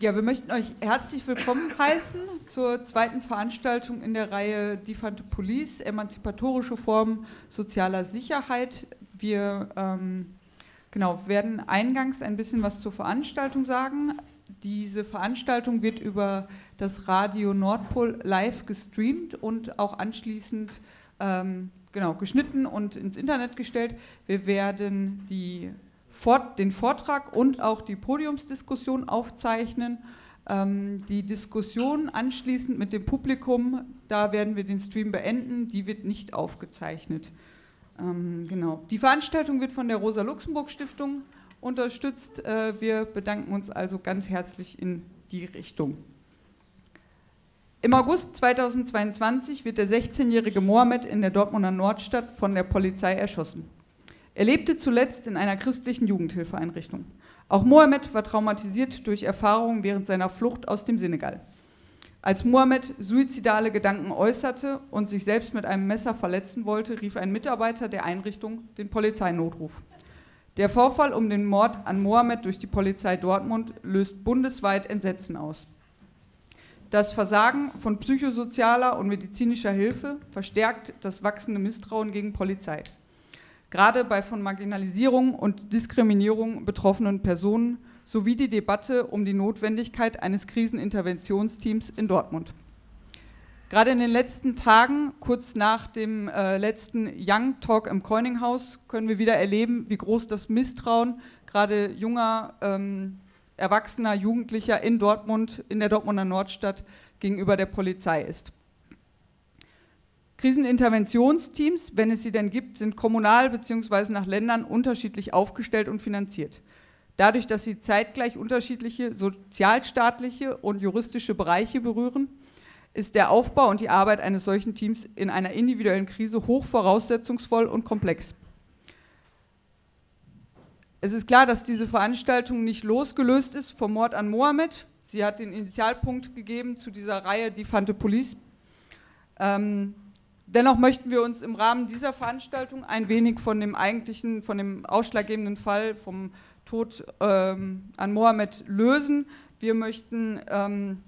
Ja, wir möchten euch herzlich willkommen heißen zur zweiten Veranstaltung in der Reihe Defante Police, emanzipatorische Formen sozialer Sicherheit. Wir ähm, genau, werden eingangs ein bisschen was zur Veranstaltung sagen. Diese Veranstaltung wird über das Radio Nordpol live gestreamt und auch anschließend ähm, genau, geschnitten und ins Internet gestellt. Wir werden die Fort, den Vortrag und auch die Podiumsdiskussion aufzeichnen. Ähm, die Diskussion anschließend mit dem Publikum, da werden wir den Stream beenden, die wird nicht aufgezeichnet. Ähm, genau. Die Veranstaltung wird von der Rosa-Luxemburg-Stiftung unterstützt. Äh, wir bedanken uns also ganz herzlich in die Richtung. Im August 2022 wird der 16-jährige Mohammed in der Dortmunder Nordstadt von der Polizei erschossen. Er lebte zuletzt in einer christlichen Jugendhilfeeinrichtung. Auch Mohammed war traumatisiert durch Erfahrungen während seiner Flucht aus dem Senegal. Als Mohammed suizidale Gedanken äußerte und sich selbst mit einem Messer verletzen wollte, rief ein Mitarbeiter der Einrichtung den Polizeinotruf. Der Vorfall um den Mord an Mohammed durch die Polizei Dortmund löst bundesweit Entsetzen aus. Das Versagen von psychosozialer und medizinischer Hilfe verstärkt das wachsende Misstrauen gegen Polizei gerade bei von Marginalisierung und Diskriminierung betroffenen Personen sowie die Debatte um die Notwendigkeit eines Kriseninterventionsteams in Dortmund. Gerade in den letzten Tagen, kurz nach dem äh, letzten Young Talk im Coininghaus, können wir wieder erleben, wie groß das Misstrauen gerade junger, ähm, erwachsener Jugendlicher in Dortmund, in der Dortmunder Nordstadt gegenüber der Polizei ist. Kriseninterventionsteams, wenn es sie denn gibt, sind kommunal bzw. nach Ländern unterschiedlich aufgestellt und finanziert. Dadurch, dass sie zeitgleich unterschiedliche sozialstaatliche und juristische Bereiche berühren, ist der Aufbau und die Arbeit eines solchen Teams in einer individuellen Krise hoch voraussetzungsvoll und komplex. Es ist klar, dass diese Veranstaltung nicht losgelöst ist vom Mord an Mohammed. Sie hat den Initialpunkt gegeben zu dieser Reihe Die Fante Police. Ähm, Dennoch möchten wir uns im Rahmen dieser Veranstaltung ein wenig von dem eigentlichen, von dem ausschlaggebenden Fall vom Tod ähm, an Mohammed lösen. Wir möchten ähm,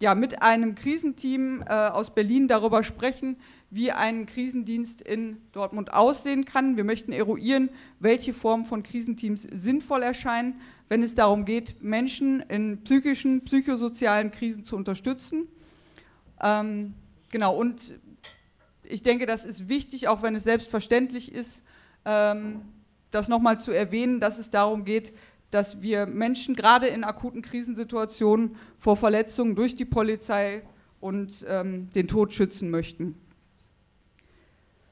ja, mit einem Krisenteam äh, aus Berlin darüber sprechen, wie ein Krisendienst in Dortmund aussehen kann. Wir möchten eruieren, welche Formen von Krisenteams sinnvoll erscheinen, wenn es darum geht, Menschen in psychischen, psychosozialen Krisen zu unterstützen. Ähm, genau, und ich denke, das ist wichtig, auch wenn es selbstverständlich ist, ähm, das nochmal zu erwähnen, dass es darum geht, dass wir Menschen gerade in akuten Krisensituationen vor Verletzungen durch die Polizei und ähm, den Tod schützen möchten.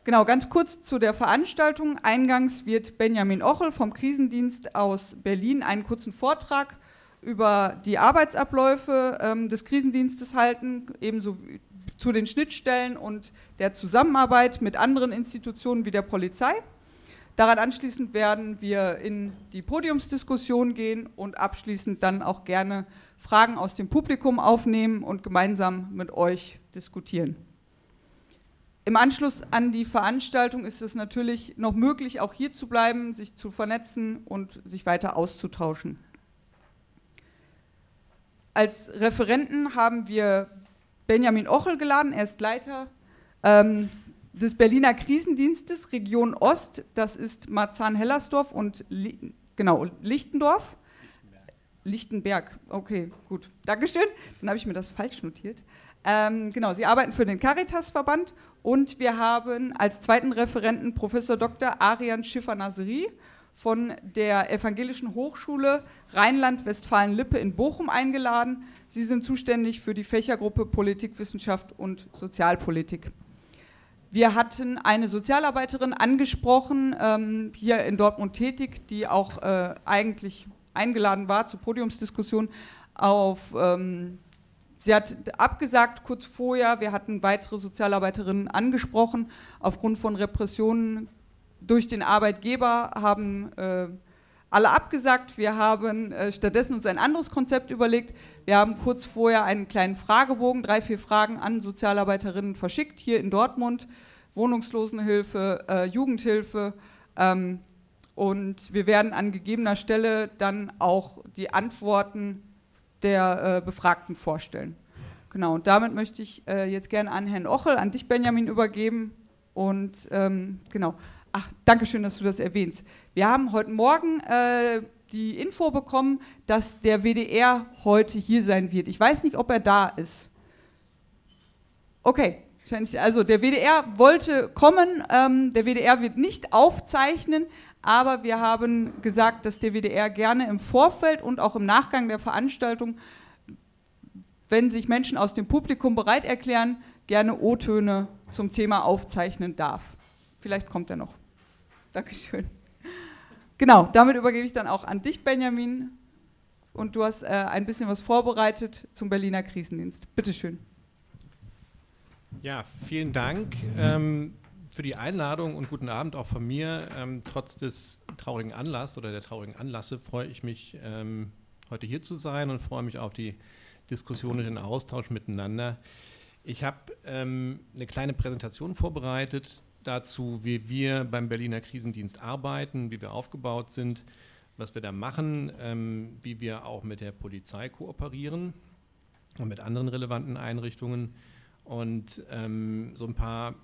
Genau, ganz kurz zu der Veranstaltung. Eingangs wird Benjamin Ochel vom Krisendienst aus Berlin einen kurzen Vortrag über die Arbeitsabläufe ähm, des Krisendienstes halten, ebenso zu den Schnittstellen und der Zusammenarbeit mit anderen Institutionen wie der Polizei. Daran anschließend werden wir in die Podiumsdiskussion gehen und abschließend dann auch gerne Fragen aus dem Publikum aufnehmen und gemeinsam mit euch diskutieren. Im Anschluss an die Veranstaltung ist es natürlich noch möglich, auch hier zu bleiben, sich zu vernetzen und sich weiter auszutauschen. Als Referenten haben wir Benjamin Ochel geladen. Er ist Leiter ähm, des Berliner Krisendienstes Region Ost. Das ist Marzahn-Hellersdorf und Li genau, Lichtendorf. Lichtenberg. Okay, gut. Dankeschön. Dann habe ich mir das falsch notiert. Ähm, genau, Sie arbeiten für den Caritas-Verband und wir haben als zweiten Referenten Professor Dr. Arian Schiffer-Naseri von der Evangelischen Hochschule Rheinland-Westfalen-Lippe in Bochum eingeladen. Sie sind zuständig für die Fächergruppe Politikwissenschaft und Sozialpolitik. Wir hatten eine Sozialarbeiterin angesprochen, ähm, hier in Dortmund tätig, die auch äh, eigentlich eingeladen war zur Podiumsdiskussion. Auf, ähm, sie hat abgesagt kurz vorher. Wir hatten weitere Sozialarbeiterinnen angesprochen. Aufgrund von Repressionen durch den Arbeitgeber haben äh, alle abgesagt. Wir haben äh, stattdessen uns ein anderes Konzept überlegt. Wir haben kurz vorher einen kleinen Fragebogen, drei, vier Fragen an Sozialarbeiterinnen verschickt, hier in Dortmund. Wohnungslosenhilfe, äh, Jugendhilfe. Ähm, und wir werden an gegebener Stelle dann auch die Antworten der äh, Befragten vorstellen. Genau, und damit möchte ich äh, jetzt gerne an Herrn Ochel, an dich Benjamin übergeben. Und ähm, genau, ach, danke schön, dass du das erwähnst. Wir haben heute Morgen äh, die Info bekommen, dass der WDR heute hier sein wird. Ich weiß nicht, ob er da ist. Okay, also der WDR wollte kommen, ähm, der WDR wird nicht aufzeichnen, aber wir haben gesagt, dass der WDR gerne im Vorfeld und auch im Nachgang der Veranstaltung, wenn sich Menschen aus dem Publikum bereit erklären, gerne O-Töne zum Thema aufzeichnen darf. Vielleicht kommt er noch. Dankeschön. Genau, damit übergebe ich dann auch an dich, Benjamin. Und du hast äh, ein bisschen was vorbereitet zum Berliner Krisendienst. Bitte schön. Ja, vielen Dank ähm, für die Einladung und guten Abend auch von mir. Ähm, trotz des traurigen Anlasses oder der traurigen Anlasse freue ich mich, ähm, heute hier zu sein und freue mich auf die Diskussion und den Austausch miteinander. Ich habe ähm, eine kleine Präsentation vorbereitet, dazu, wie wir beim Berliner Krisendienst arbeiten, wie wir aufgebaut sind, was wir da machen, ähm, wie wir auch mit der Polizei kooperieren und mit anderen relevanten Einrichtungen und ähm, so ein paar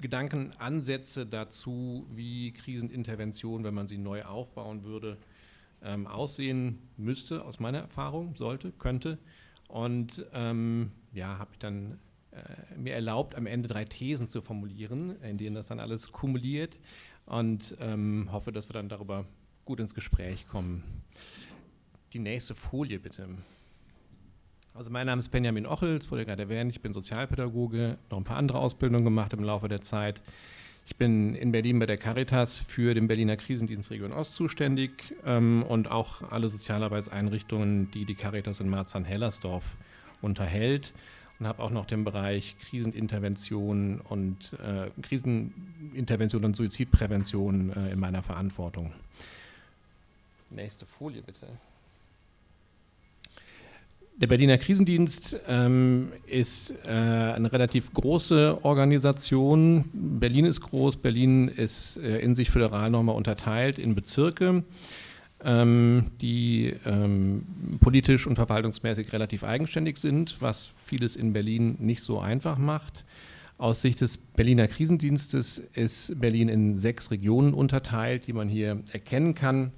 Gedankenansätze dazu, wie Krisenintervention, wenn man sie neu aufbauen würde, ähm, aussehen müsste, aus meiner Erfahrung, sollte, könnte. Und ähm, ja, habe ich dann mir erlaubt, am Ende drei Thesen zu formulieren, in denen das dann alles kumuliert und ähm, hoffe, dass wir dann darüber gut ins Gespräch kommen. Die nächste Folie bitte. Also mein Name ist Benjamin Ochels, wurde gerade erwähnt, ich bin Sozialpädagoge, noch ein paar andere Ausbildungen gemacht im Laufe der Zeit. Ich bin in Berlin bei der Caritas für den Berliner Krisendienst Region Ost zuständig ähm, und auch alle Sozialarbeitseinrichtungen, die die Caritas in Marzahn-Hellersdorf unterhält und habe auch noch den Bereich Krisenintervention und äh, Krisenintervention und Suizidprävention äh, in meiner Verantwortung. Nächste Folie bitte. Der Berliner Krisendienst ähm, ist äh, eine relativ große Organisation. Berlin ist groß, Berlin ist äh, in sich föderal nochmal unterteilt in Bezirke ähm, die ähm, politisch und verwaltungsmäßig relativ eigenständig sind, was vieles in Berlin nicht so einfach macht. Aus Sicht des Berliner Krisendienstes ist Berlin in sechs Regionen unterteilt, die man hier erkennen kann.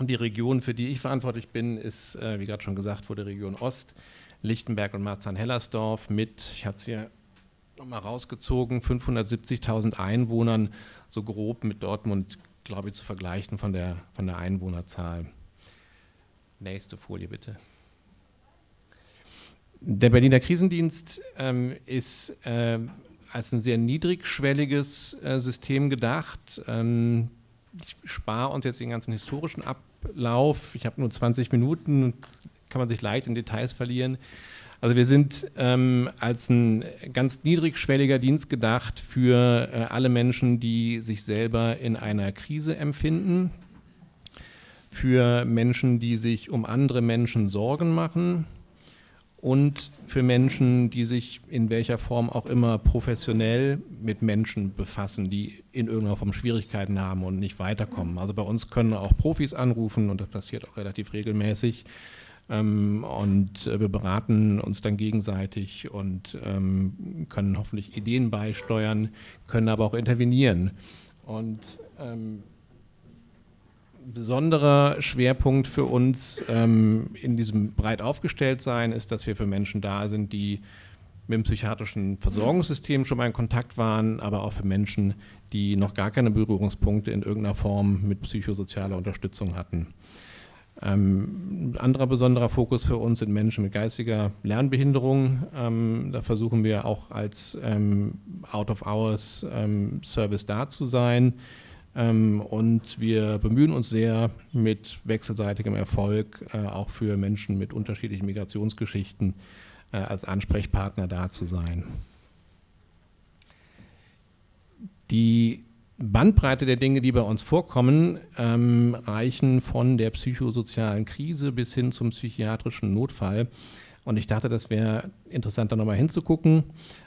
Die Region, für die ich verantwortlich bin, ist, äh, wie gerade schon gesagt wurde, Region Ost, Lichtenberg und Marzahn-Hellersdorf mit, ich hatte es hier nochmal rausgezogen, 570.000 Einwohnern, so grob mit Dortmund glaube ich, zu vergleichen von der, von der Einwohnerzahl. Nächste Folie bitte. Der Berliner Krisendienst ähm, ist äh, als ein sehr niedrigschwelliges äh, System gedacht. Ähm, ich spare uns jetzt den ganzen historischen Ablauf. Ich habe nur 20 Minuten und kann man sich leicht in Details verlieren. Also wir sind ähm, als ein ganz niedrigschwelliger Dienst gedacht für äh, alle Menschen, die sich selber in einer Krise empfinden, für Menschen, die sich um andere Menschen Sorgen machen. Und für Menschen, die sich in welcher Form auch immer professionell mit Menschen befassen, die in irgendeiner Form Schwierigkeiten haben und nicht weiterkommen. Also bei uns können auch Profis anrufen und das passiert auch relativ regelmäßig und äh, wir beraten uns dann gegenseitig und ähm, können hoffentlich Ideen beisteuern, können aber auch intervenieren. Und ähm, besonderer Schwerpunkt für uns ähm, in diesem breit aufgestellt sein ist, dass wir für Menschen da sind, die mit dem psychiatrischen Versorgungssystem schon mal in Kontakt waren, aber auch für Menschen, die noch gar keine Berührungspunkte in irgendeiner Form mit psychosozialer Unterstützung hatten. Ähm, ein anderer besonderer Fokus für uns sind Menschen mit geistiger Lernbehinderung. Ähm, da versuchen wir auch als ähm, Out-of-Hours-Service ähm, da zu sein. Ähm, und wir bemühen uns sehr mit wechselseitigem Erfolg, äh, auch für Menschen mit unterschiedlichen Migrationsgeschichten äh, als Ansprechpartner da zu sein. Die Bandbreite der Dinge, die bei uns vorkommen, ähm, reichen von der psychosozialen Krise bis hin zum psychiatrischen Notfall. Und ich dachte, das wäre interessant, da nochmal hinzugucken,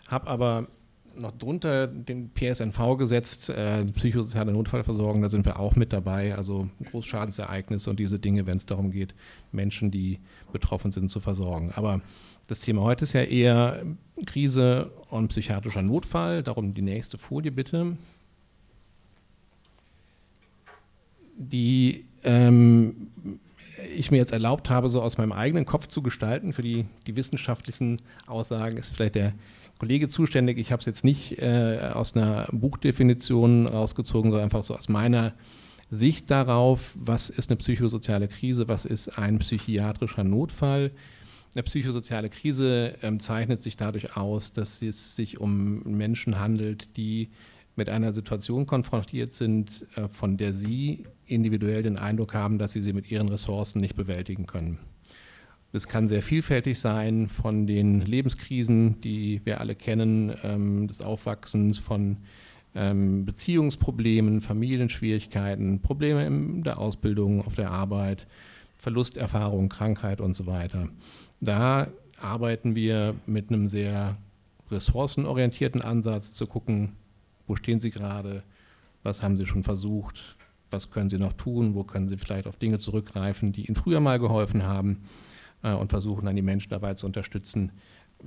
habe aber noch drunter den PSNV gesetzt, äh, psychosoziale Notfallversorgung, da sind wir auch mit dabei, also Großschadensereignisse und diese Dinge, wenn es darum geht, Menschen, die betroffen sind, zu versorgen. Aber das Thema heute ist ja eher Krise und psychiatrischer Notfall, darum die nächste Folie bitte. Die ähm, ich mir jetzt erlaubt habe, so aus meinem eigenen Kopf zu gestalten. Für die, die wissenschaftlichen Aussagen ist vielleicht der Kollege zuständig. Ich habe es jetzt nicht äh, aus einer Buchdefinition rausgezogen, sondern einfach so aus meiner Sicht darauf, was ist eine psychosoziale Krise, was ist ein psychiatrischer Notfall. Eine psychosoziale Krise ähm, zeichnet sich dadurch aus, dass es sich um Menschen handelt, die mit einer Situation konfrontiert sind, äh, von der sie individuell den Eindruck haben, dass sie sie mit ihren Ressourcen nicht bewältigen können. Es kann sehr vielfältig sein von den Lebenskrisen, die wir alle kennen, ähm, des Aufwachsens von ähm, Beziehungsproblemen, Familienschwierigkeiten, Probleme in der Ausbildung, auf der Arbeit, Verlusterfahrung, Krankheit und so weiter. Da arbeiten wir mit einem sehr ressourcenorientierten Ansatz zu gucken, wo stehen Sie gerade, was haben Sie schon versucht, was können Sie noch tun, wo können Sie vielleicht auf Dinge zurückgreifen, die Ihnen früher mal geholfen haben äh, und versuchen dann die Menschen dabei zu unterstützen,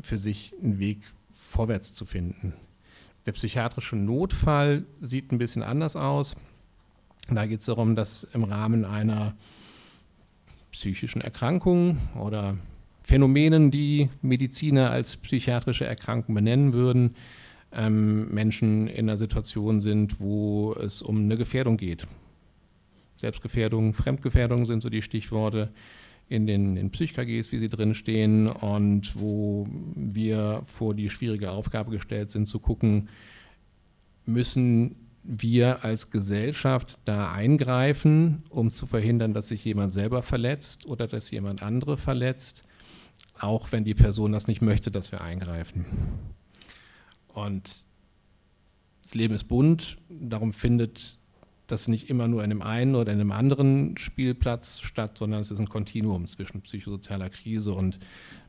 für sich einen Weg vorwärts zu finden. Der psychiatrische Notfall sieht ein bisschen anders aus. Da geht es darum, dass im Rahmen einer psychischen Erkrankung oder Phänomenen, die Mediziner als psychiatrische Erkrankung benennen würden, ähm, Menschen in einer Situation sind, wo es um eine Gefährdung geht. Selbstgefährdung, Fremdgefährdung sind so die Stichworte in den in PsychKGs, wie sie drin stehen und wo wir vor die schwierige Aufgabe gestellt sind, zu gucken, müssen wir als Gesellschaft da eingreifen, um zu verhindern, dass sich jemand selber verletzt oder dass jemand andere verletzt, auch wenn die Person das nicht möchte, dass wir eingreifen. Und das Leben ist bunt, darum findet das nicht immer nur in einem einen oder in einem anderen Spielplatz statt, sondern es ist ein Kontinuum zwischen psychosozialer Krise und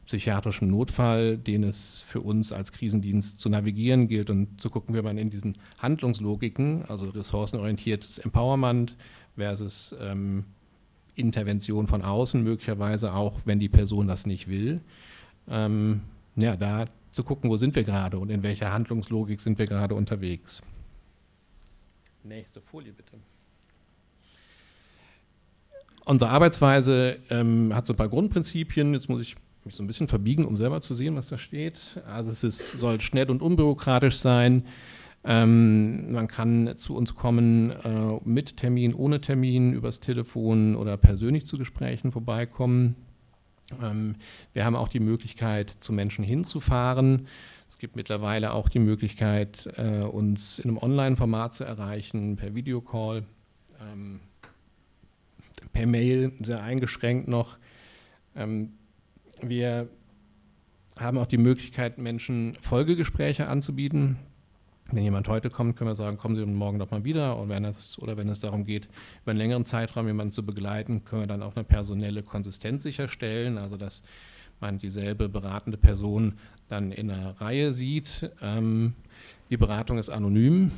psychiatrischem Notfall, den es für uns als Krisendienst zu navigieren gilt. Und zu gucken, wie man in diesen Handlungslogiken, also ressourcenorientiertes Empowerment versus ähm, Intervention von außen, möglicherweise auch, wenn die Person das nicht will, ähm, ja, da zu gucken, wo sind wir gerade und in welcher Handlungslogik sind wir gerade unterwegs. Nächste Folie bitte. Unsere Arbeitsweise ähm, hat so ein paar Grundprinzipien. Jetzt muss ich mich so ein bisschen verbiegen, um selber zu sehen, was da steht. Also es ist, soll schnell und unbürokratisch sein. Ähm, man kann zu uns kommen äh, mit Termin, ohne Termin, übers Telefon oder persönlich zu Gesprächen vorbeikommen. Ähm, wir haben auch die Möglichkeit, zu Menschen hinzufahren. Es gibt mittlerweile auch die Möglichkeit, äh, uns in einem Online-Format zu erreichen, per Videocall, ähm, per Mail, sehr eingeschränkt noch. Ähm, wir haben auch die Möglichkeit, Menschen Folgegespräche anzubieten. Wenn jemand heute kommt, können wir sagen, kommen Sie morgen doch mal wieder. Und wenn es, oder wenn es darum geht, über einen längeren Zeitraum jemanden zu begleiten, können wir dann auch eine personelle Konsistenz sicherstellen, also dass man dieselbe beratende Person dann in einer Reihe sieht. Ähm, die Beratung ist anonym,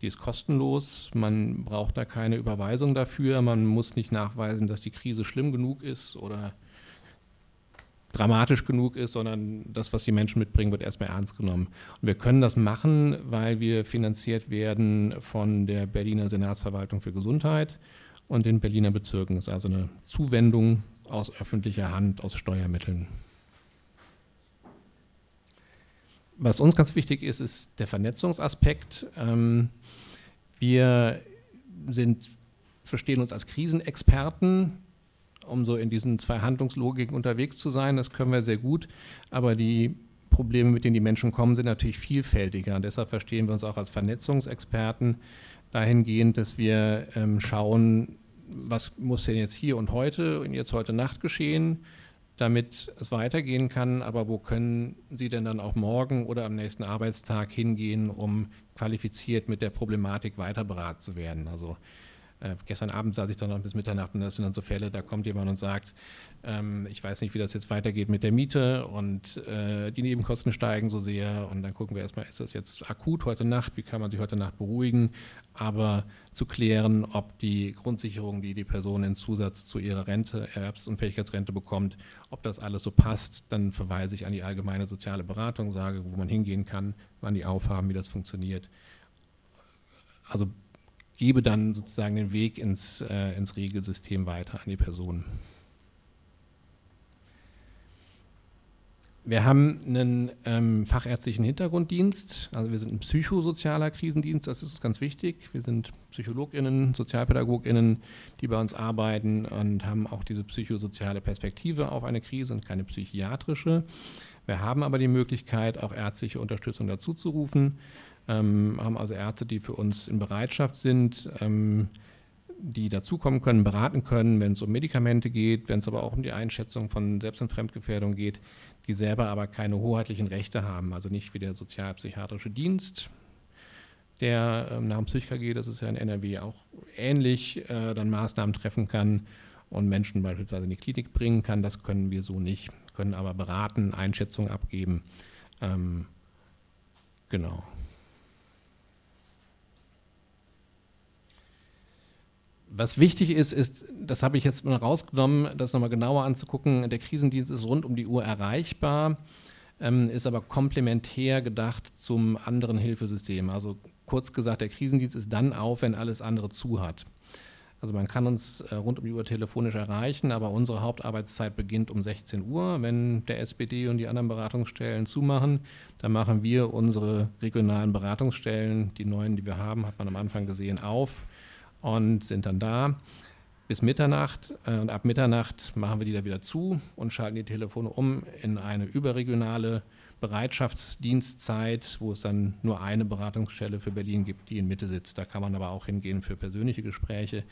die ist kostenlos, man braucht da keine Überweisung dafür, man muss nicht nachweisen, dass die Krise schlimm genug ist oder dramatisch genug ist, sondern das, was die Menschen mitbringen, wird erstmal ernst genommen. Und wir können das machen, weil wir finanziert werden von der Berliner Senatsverwaltung für Gesundheit und den Berliner Bezirken. Das ist also eine Zuwendung aus öffentlicher Hand, aus Steuermitteln. Was uns ganz wichtig ist, ist der Vernetzungsaspekt. Ähm, wir sind, verstehen uns als Krisenexperten, um so in diesen zwei Handlungslogiken unterwegs zu sein. Das können wir sehr gut, aber die Probleme, mit denen die Menschen kommen, sind natürlich vielfältiger. Und deshalb verstehen wir uns auch als Vernetzungsexperten dahingehend, dass wir ähm, schauen, was muss denn jetzt hier und heute und jetzt heute Nacht geschehen, damit es weitergehen kann, aber wo können Sie denn dann auch morgen oder am nächsten Arbeitstag hingehen, um qualifiziert mit der Problematik weiter beraten zu werden? Also Äh, gestern Abend saß ich dann noch bis Mitternacht und das sind dann so Fälle, da kommt jemand und sagt, ähm, ich weiß nicht, wie das jetzt weitergeht mit der Miete und äh, die Nebenkosten steigen so sehr und dann gucken wir erstmal, ist das jetzt akut heute Nacht, wie kann man sich heute Nacht beruhigen, aber zu klären, ob die Grundsicherung, die die Person in Zusatz zu ihrer Rente, Erwerbsunfähigkeitsrente bekommt, ob das alles so passt, dann verweise ich an die allgemeine soziale Beratung, sage, wo man hingehen kann, wann die aufhaben, wie das funktioniert. Also gebe dann sozusagen den Weg ins, äh, ins Regelsystem weiter an die Person. Wir haben einen ähm, fachärztlichen Hintergrunddienst, also wir sind ein psychosozialer Krisendienst, das ist ganz wichtig. Wir sind PsychologInnen, SozialpädagogInnen, die bei uns arbeiten und haben auch diese psychosoziale Perspektive auf eine Krise und keine psychiatrische. Wir haben aber die Möglichkeit, auch ärztliche Unterstützung dazu zu rufen, ähm, haben also Ärzte, die für uns in Bereitschaft sind, ähm, die dazukommen können, beraten können, wenn es um Medikamente geht, wenn es aber auch um die Einschätzung von Selbst- und Fremdgefährdung geht, die selber aber keine hoheitlichen Rechte haben, also nicht wie der sozialpsychiatrische Dienst, der ähm, nach dem PsychKG, das ist ja in NRW auch ähnlich, äh, dann Maßnahmen treffen kann und Menschen beispielsweise in die Klinik bringen kann. Das können wir so nicht, können aber beraten, Einschätzungen abgeben. Ähm, genau. Was wichtig ist, ist, das habe ich jetzt mal rausgenommen, das nochmal genauer anzugucken, der Krisendienst ist rund um die Uhr erreichbar, ähm, ist aber komplementär gedacht zum anderen Hilfesystem. Also kurz gesagt, der Krisendienst ist dann auf, wenn alles andere zu hat. Also man kann uns äh, rund um die Uhr telefonisch erreichen, aber unsere Hauptarbeitszeit beginnt um 16 Uhr. Wenn der SPD und die anderen Beratungsstellen zumachen, dann machen wir unsere regionalen Beratungsstellen, die neuen, die wir haben, hat man am Anfang gesehen, auf und sind dann da bis Mitternacht. Äh, und ab Mitternacht machen wir die da wieder zu und schalten die Telefone um in eine überregionale Bereitschaftsdienstzeit, wo es dann nur eine Beratungsstelle für Berlin gibt, die in Mitte sitzt. Da kann man aber auch hingehen für persönliche Gespräche.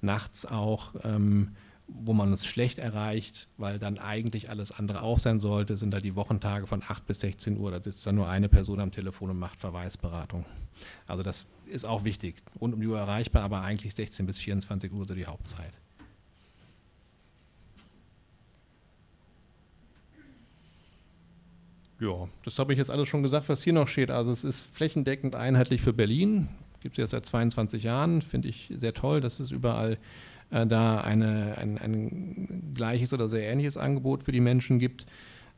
Nachts auch ähm, wo man es schlecht erreicht, weil dann eigentlich alles andere auch sein sollte, sind da die Wochentage von 8 bis 16 Uhr. Da sitzt dann nur eine Person am Telefon und macht Verweisberatung. Also das ist auch wichtig. Rund um die Uhr erreichbar, aber eigentlich 16 bis 24 Uhr so die Hauptzeit. Ja, das habe ich jetzt alles schon gesagt, was hier noch steht. Also es ist flächendeckend einheitlich für Berlin. Gibt es jetzt seit 22 Jahren, finde ich sehr toll, dass es überall äh, da eine, ein, ein, gleiches oder sehr ähnliches Angebot für die Menschen gibt.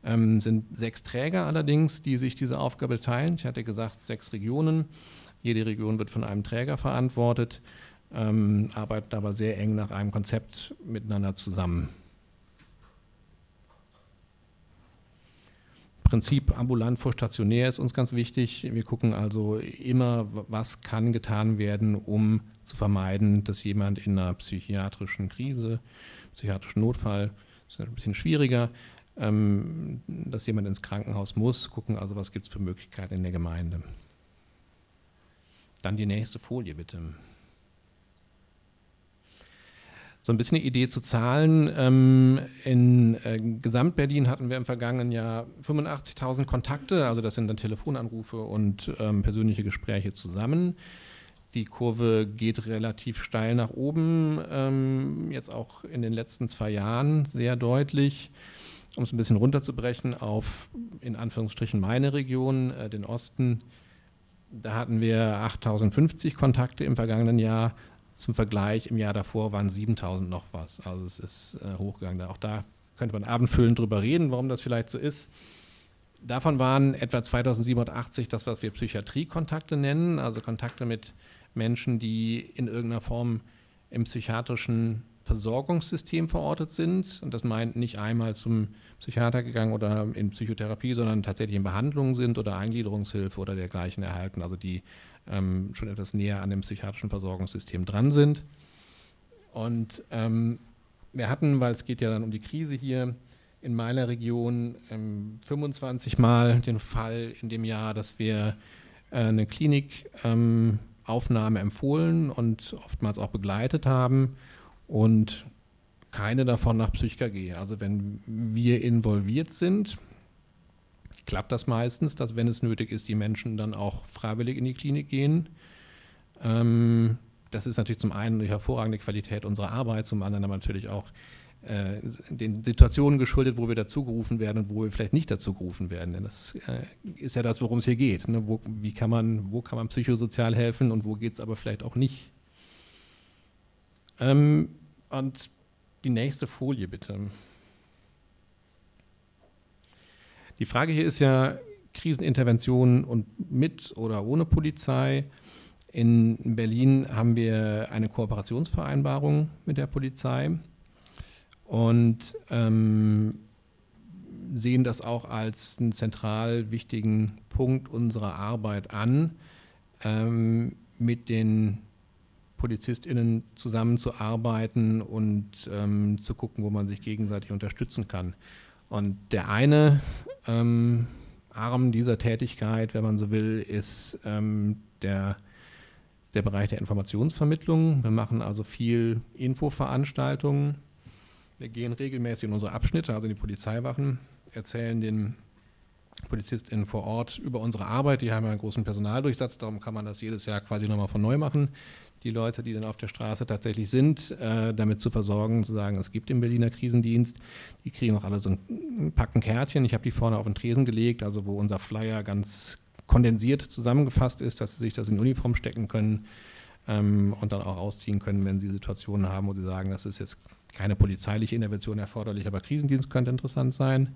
Ähm, sind sechs Träger allerdings, die sich diese Aufgabe teilen. Ich hatte gesagt, sechs Regionen. Jede Region wird von einem Träger verantwortet, ähm, arbeitet aber sehr eng nach einem Konzept miteinander zusammen. Prinzip ambulant vor stationär ist uns ganz wichtig. Wir gucken also immer, was kann getan werden, um zu vermeiden, dass jemand in einer psychiatrischen Krise, psychiatrischen Notfall, das ist ein bisschen schwieriger, ähm, dass jemand ins Krankenhaus muss, gucken also, was gibt es für Möglichkeiten in der Gemeinde. Dann die nächste Folie bitte so ein bisschen eine Idee zu Zahlen. Ähm, in äh, Gesamtberlin hatten wir im vergangenen Jahr 85.000 Kontakte, also das sind dann Telefonanrufe und ähm, persönliche Gespräche zusammen. Die Kurve geht relativ steil nach oben, ähm, jetzt auch in den letzten zwei Jahren sehr deutlich. Um es ein bisschen runterzubrechen auf in Anführungsstrichen meine Region, äh, den Osten, da hatten wir 8050 Kontakte im vergangenen Jahr, zum Vergleich, im Jahr davor waren 7000 noch was. Also es ist äh, hochgegangen. Auch da könnte man abendfüllend drüber reden, warum das vielleicht so ist. Davon waren etwa 2780 das, was wir Psychiatriekontakte nennen, also Kontakte mit Menschen, die in irgendeiner Form im psychiatrischen Versorgungssystem verortet sind. Und das meint nicht einmal zum Psychiater gegangen oder in Psychotherapie, sondern tatsächlich in Behandlung sind oder Eingliederungshilfe oder dergleichen erhalten. Also die ähm, schon etwas näher an dem psychiatrischen Versorgungssystem dran sind. Und ähm, wir hatten, weil es geht ja dann um die Krise hier, in meiner Region ähm, 25 Mal den Fall in dem Jahr, dass wir äh, eine Klinikaufnahme ähm, empfohlen und oftmals auch begleitet haben und keine davon nach PsychKG. Also wenn wir involviert sind, klappt das meistens, dass wenn es nötig ist, die Menschen dann auch freiwillig in die Klinik gehen. Ähm, das ist natürlich zum einen die hervorragende Qualität unserer Arbeit, zum anderen aber natürlich auch den Situationen geschuldet, wo wir dazugerufen werden und wo wir vielleicht nicht dazugerufen werden. Denn das äh, ist ja das, worum es hier geht. Ne? Wo, wie kann man, wo kann man psychosozial helfen und wo geht es aber vielleicht auch nicht. Ähm, und die nächste Folie bitte. Die Frage hier ist ja Krisenintervention und mit oder ohne Polizei. In Berlin haben wir eine Kooperationsvereinbarung mit der Polizei und ähm, sehen das auch als einen zentral wichtigen Punkt unserer Arbeit an, ähm, mit den PolizistInnen zusammenzuarbeiten und ähm, zu gucken, wo man sich gegenseitig unterstützen kann. Und der eine ähm, Arm dieser Tätigkeit, wenn man so will, ist ähm, der, der Bereich der Informationsvermittlung. Wir machen also viel Infoveranstaltungen. Wir gehen regelmäßig in unsere Abschnitte, also in die Polizeiwachen, erzählen den PolizistInnen vor Ort über unsere Arbeit. Die haben ja einen großen Personaldurchsatz, darum kann man das jedes Jahr quasi nochmal von neu machen die Leute, die dann auf der Straße tatsächlich sind, äh, damit zu versorgen, zu sagen, es gibt den Berliner Krisendienst. Die kriegen auch alle so ein Packen Kärtchen. Ich habe die vorne auf den Tresen gelegt, also wo unser Flyer ganz kondensiert zusammengefasst ist, dass sie sich das in Uniform stecken können ähm, und dann auch ausziehen können, wenn sie Situationen haben, wo sie sagen, das ist jetzt keine polizeiliche Intervention erforderlich, aber Krisendienst könnte interessant sein.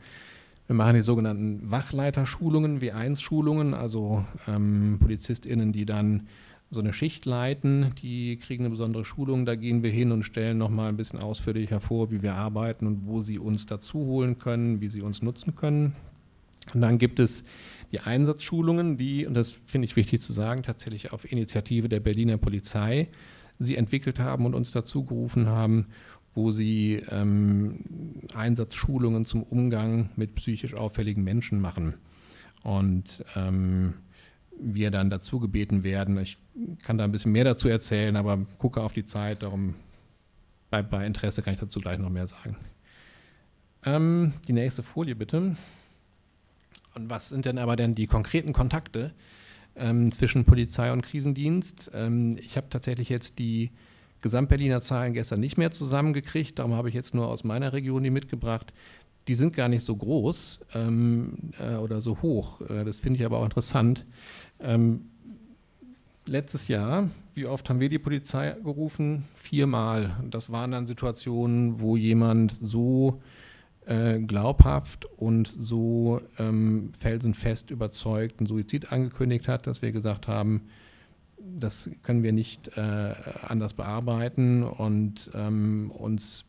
Wir machen die sogenannten Wachleiterschulungen, W1-Schulungen, also ähm, PolizistInnen, die dann so eine Schicht leiten, die kriegen eine besondere Schulung, da gehen wir hin und stellen nochmal ein bisschen ausführlich hervor, wie wir arbeiten und wo sie uns dazu holen können, wie sie uns nutzen können. Und dann gibt es die Einsatzschulungen, die, und das finde ich wichtig zu sagen, tatsächlich auf Initiative der Berliner Polizei sie entwickelt haben und uns dazu gerufen haben, wo sie ähm, Einsatzschulungen zum Umgang mit psychisch auffälligen Menschen machen. Und ähm, wir dann dazu gebeten werden. Ich kann da ein bisschen mehr dazu erzählen, aber gucke auf die Zeit, darum bei, bei Interesse kann ich dazu gleich noch mehr sagen. Ähm, die nächste Folie bitte. Und was sind denn aber denn die konkreten Kontakte ähm, zwischen Polizei und Krisendienst? Ähm, ich habe tatsächlich jetzt die Gesamtberliner Zahlen gestern nicht mehr zusammengekriegt, darum habe ich jetzt nur aus meiner Region die mitgebracht die sind gar nicht so groß ähm, äh, oder so hoch. Äh, das finde ich aber auch interessant. Ähm, letztes Jahr, wie oft haben wir die Polizei gerufen? Viermal. Das waren dann Situationen, wo jemand so äh, glaubhaft und so ähm, felsenfest überzeugt einen Suizid angekündigt hat, dass wir gesagt haben, das können wir nicht äh, anders bearbeiten und ähm, uns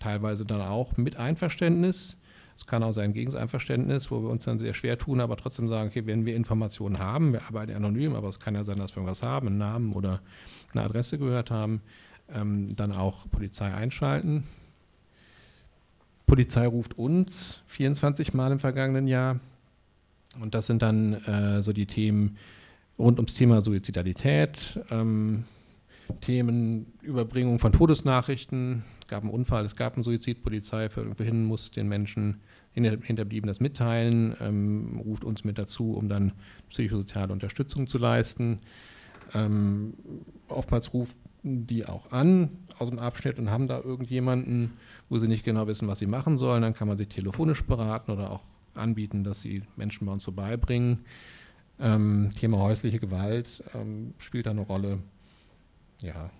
teilweise dann auch mit Einverständnis. Es kann auch sein Gegenseinverständnis, wo wir uns dann sehr schwer tun, aber trotzdem sagen, okay, wenn wir Informationen haben, wir arbeiten anonym, aber es kann ja sein, dass wir was haben, einen Namen oder eine Adresse gehört haben, ähm, dann auch Polizei einschalten. Polizei ruft uns 24 Mal im vergangenen Jahr. Und das sind dann äh, so die Themen rund ums Thema Suizidalität, ähm, Themen Überbringung von Todesnachrichten, es gab einen Unfall, es gab einen Suizid, Polizei für irgendwohin muss den Menschen Hinterblieben das mitteilen, ähm, ruft uns mit dazu, um dann psychosoziale Unterstützung zu leisten. Ähm, oftmals rufen die auch an aus dem Abschnitt und haben da irgendjemanden, wo sie nicht genau wissen, was sie machen sollen. Dann kann man sich telefonisch beraten oder auch anbieten, dass sie Menschen bei uns vorbeibringen. Ähm, Thema häusliche Gewalt ähm, spielt da eine Rolle. Ja.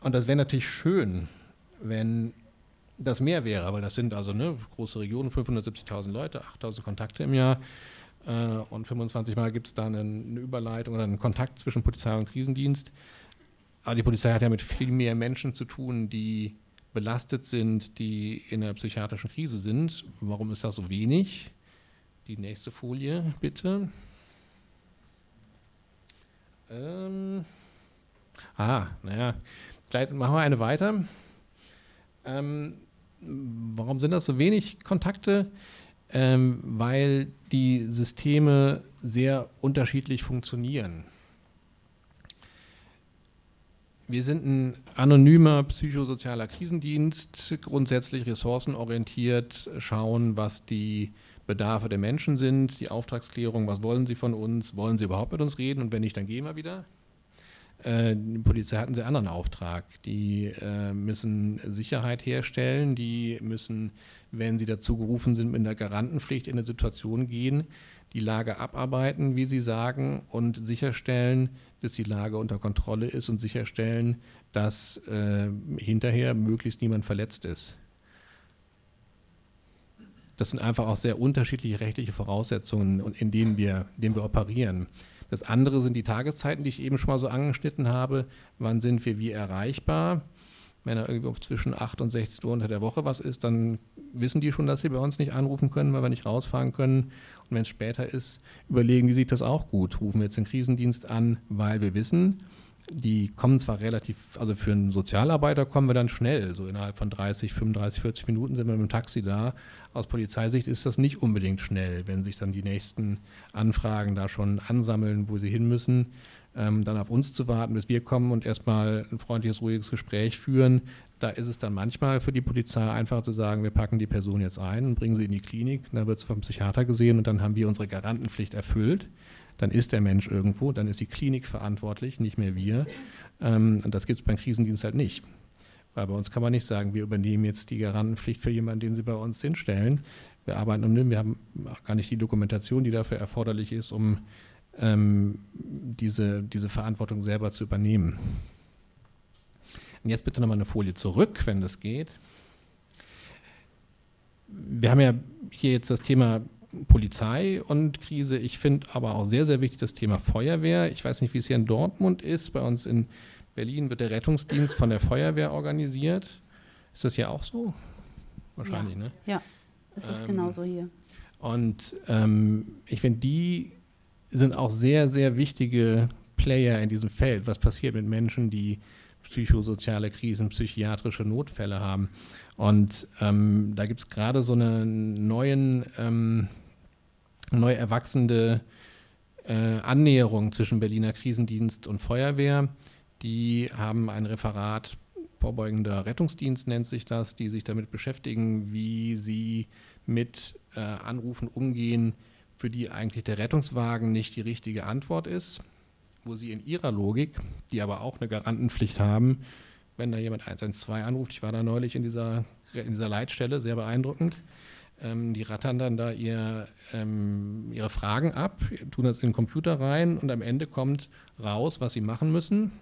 Und das wäre natürlich schön, wenn das mehr wäre, weil das sind also eine große Regionen, 570.000 Leute, 8.000 Kontakte im Jahr äh, und 25 Mal gibt es da eine, eine, Überleitung oder einen Kontakt zwischen Polizei und Krisendienst. Aber die Polizei hat ja mit viel mehr Menschen zu tun, die belastet sind, die in einer psychiatrischen Krise sind. Warum ist das so wenig? Die nächste Folie, bitte. Ähm, Ah, naja, gleich machen wir eine weiter. Ähm, warum sind das so wenig Kontakte? Ähm, weil die Systeme sehr unterschiedlich funktionieren. Wir sind ein anonymer psychosozialer Krisendienst, grundsätzlich ressourcenorientiert, schauen, was die Bedarfe der Menschen sind, die Auftragsklärung, was wollen sie von uns, wollen sie überhaupt mit uns reden und wenn nicht, dann gehen wir wieder. Äh, die Polizei hat einen sehr anderen Auftrag. Die äh, müssen Sicherheit herstellen, die müssen, wenn sie dazu gerufen sind, mit einer Garantenpflicht in eine Situation gehen, die Lage abarbeiten, wie Sie sagen, und sicherstellen, dass die Lage unter Kontrolle ist und sicherstellen, dass äh, hinterher möglichst niemand verletzt ist. Das sind einfach auch sehr unterschiedliche rechtliche Voraussetzungen, in denen wir, in denen wir operieren. Das andere sind die Tageszeiten, die ich eben schon mal so angeschnitten habe. Wann sind wir wie erreichbar? Wenn da irgendwie zwischen 8 und 16 Uhr unter der Woche was ist, dann wissen die schon, dass sie bei uns nicht anrufen können, weil wir nicht rausfahren können. Und wenn es später ist, überlegen die sich das auch gut. Rufen wir jetzt den Krisendienst an, weil wir wissen, die kommen zwar relativ, also für einen Sozialarbeiter kommen wir dann schnell, so innerhalb von 30, 35, 40 Minuten sind wir mit dem Taxi da. Aus Polizeisicht ist das nicht unbedingt schnell, wenn sich dann die nächsten Anfragen da schon ansammeln, wo sie hin müssen, ähm, dann auf uns zu warten, bis wir kommen und erstmal ein freundliches, ruhiges Gespräch führen. Da ist es dann manchmal für die Polizei einfach zu sagen, wir packen die Person jetzt ein und bringen sie in die Klinik. Da wird sie vom Psychiater gesehen und dann haben wir unsere Garantenpflicht erfüllt dann ist der Mensch irgendwo, dann ist die Klinik verantwortlich, nicht mehr wir. Ähm, und das gibt es beim Krisendienst halt nicht. Weil bei uns kann man nicht sagen, wir übernehmen jetzt die Garantenpflicht für jemanden, den sie bei uns hinstellen. Wir arbeiten um wir haben auch gar nicht die Dokumentation, die dafür erforderlich ist, um ähm, diese, diese Verantwortung selber zu übernehmen. Und jetzt bitte nochmal eine Folie zurück, wenn das geht. Wir haben ja hier jetzt das Thema Polizei und Krise. Ich finde aber auch sehr, sehr wichtig das Thema Feuerwehr. Ich weiß nicht, wie es hier in Dortmund ist. Bei uns in Berlin wird der Rettungsdienst von der Feuerwehr organisiert. Ist das hier auch so? Wahrscheinlich, ja. ne? Ja, es ist ähm, genauso hier. Und ähm, ich finde, die sind auch sehr, sehr wichtige Player in diesem Feld. Was passiert mit Menschen, die psychosoziale Krisen, psychiatrische Notfälle haben? Und ähm, da gibt es gerade so einen neuen ähm, neu erwachsende äh, Annäherung zwischen Berliner Krisendienst und Feuerwehr. Die haben ein Referat, vorbeugender Rettungsdienst nennt sich das, die sich damit beschäftigen, wie sie mit äh, Anrufen umgehen, für die eigentlich der Rettungswagen nicht die richtige Antwort ist, wo sie in ihrer Logik, die aber auch eine Garantenpflicht haben, wenn da jemand 112 anruft, ich war da neulich in dieser, in dieser Leitstelle, sehr beeindruckend, ähm, die rattern dann da ihr, ähm, ihre Fragen ab, tun das in den Computer rein und am Ende kommt raus, was sie machen müssen.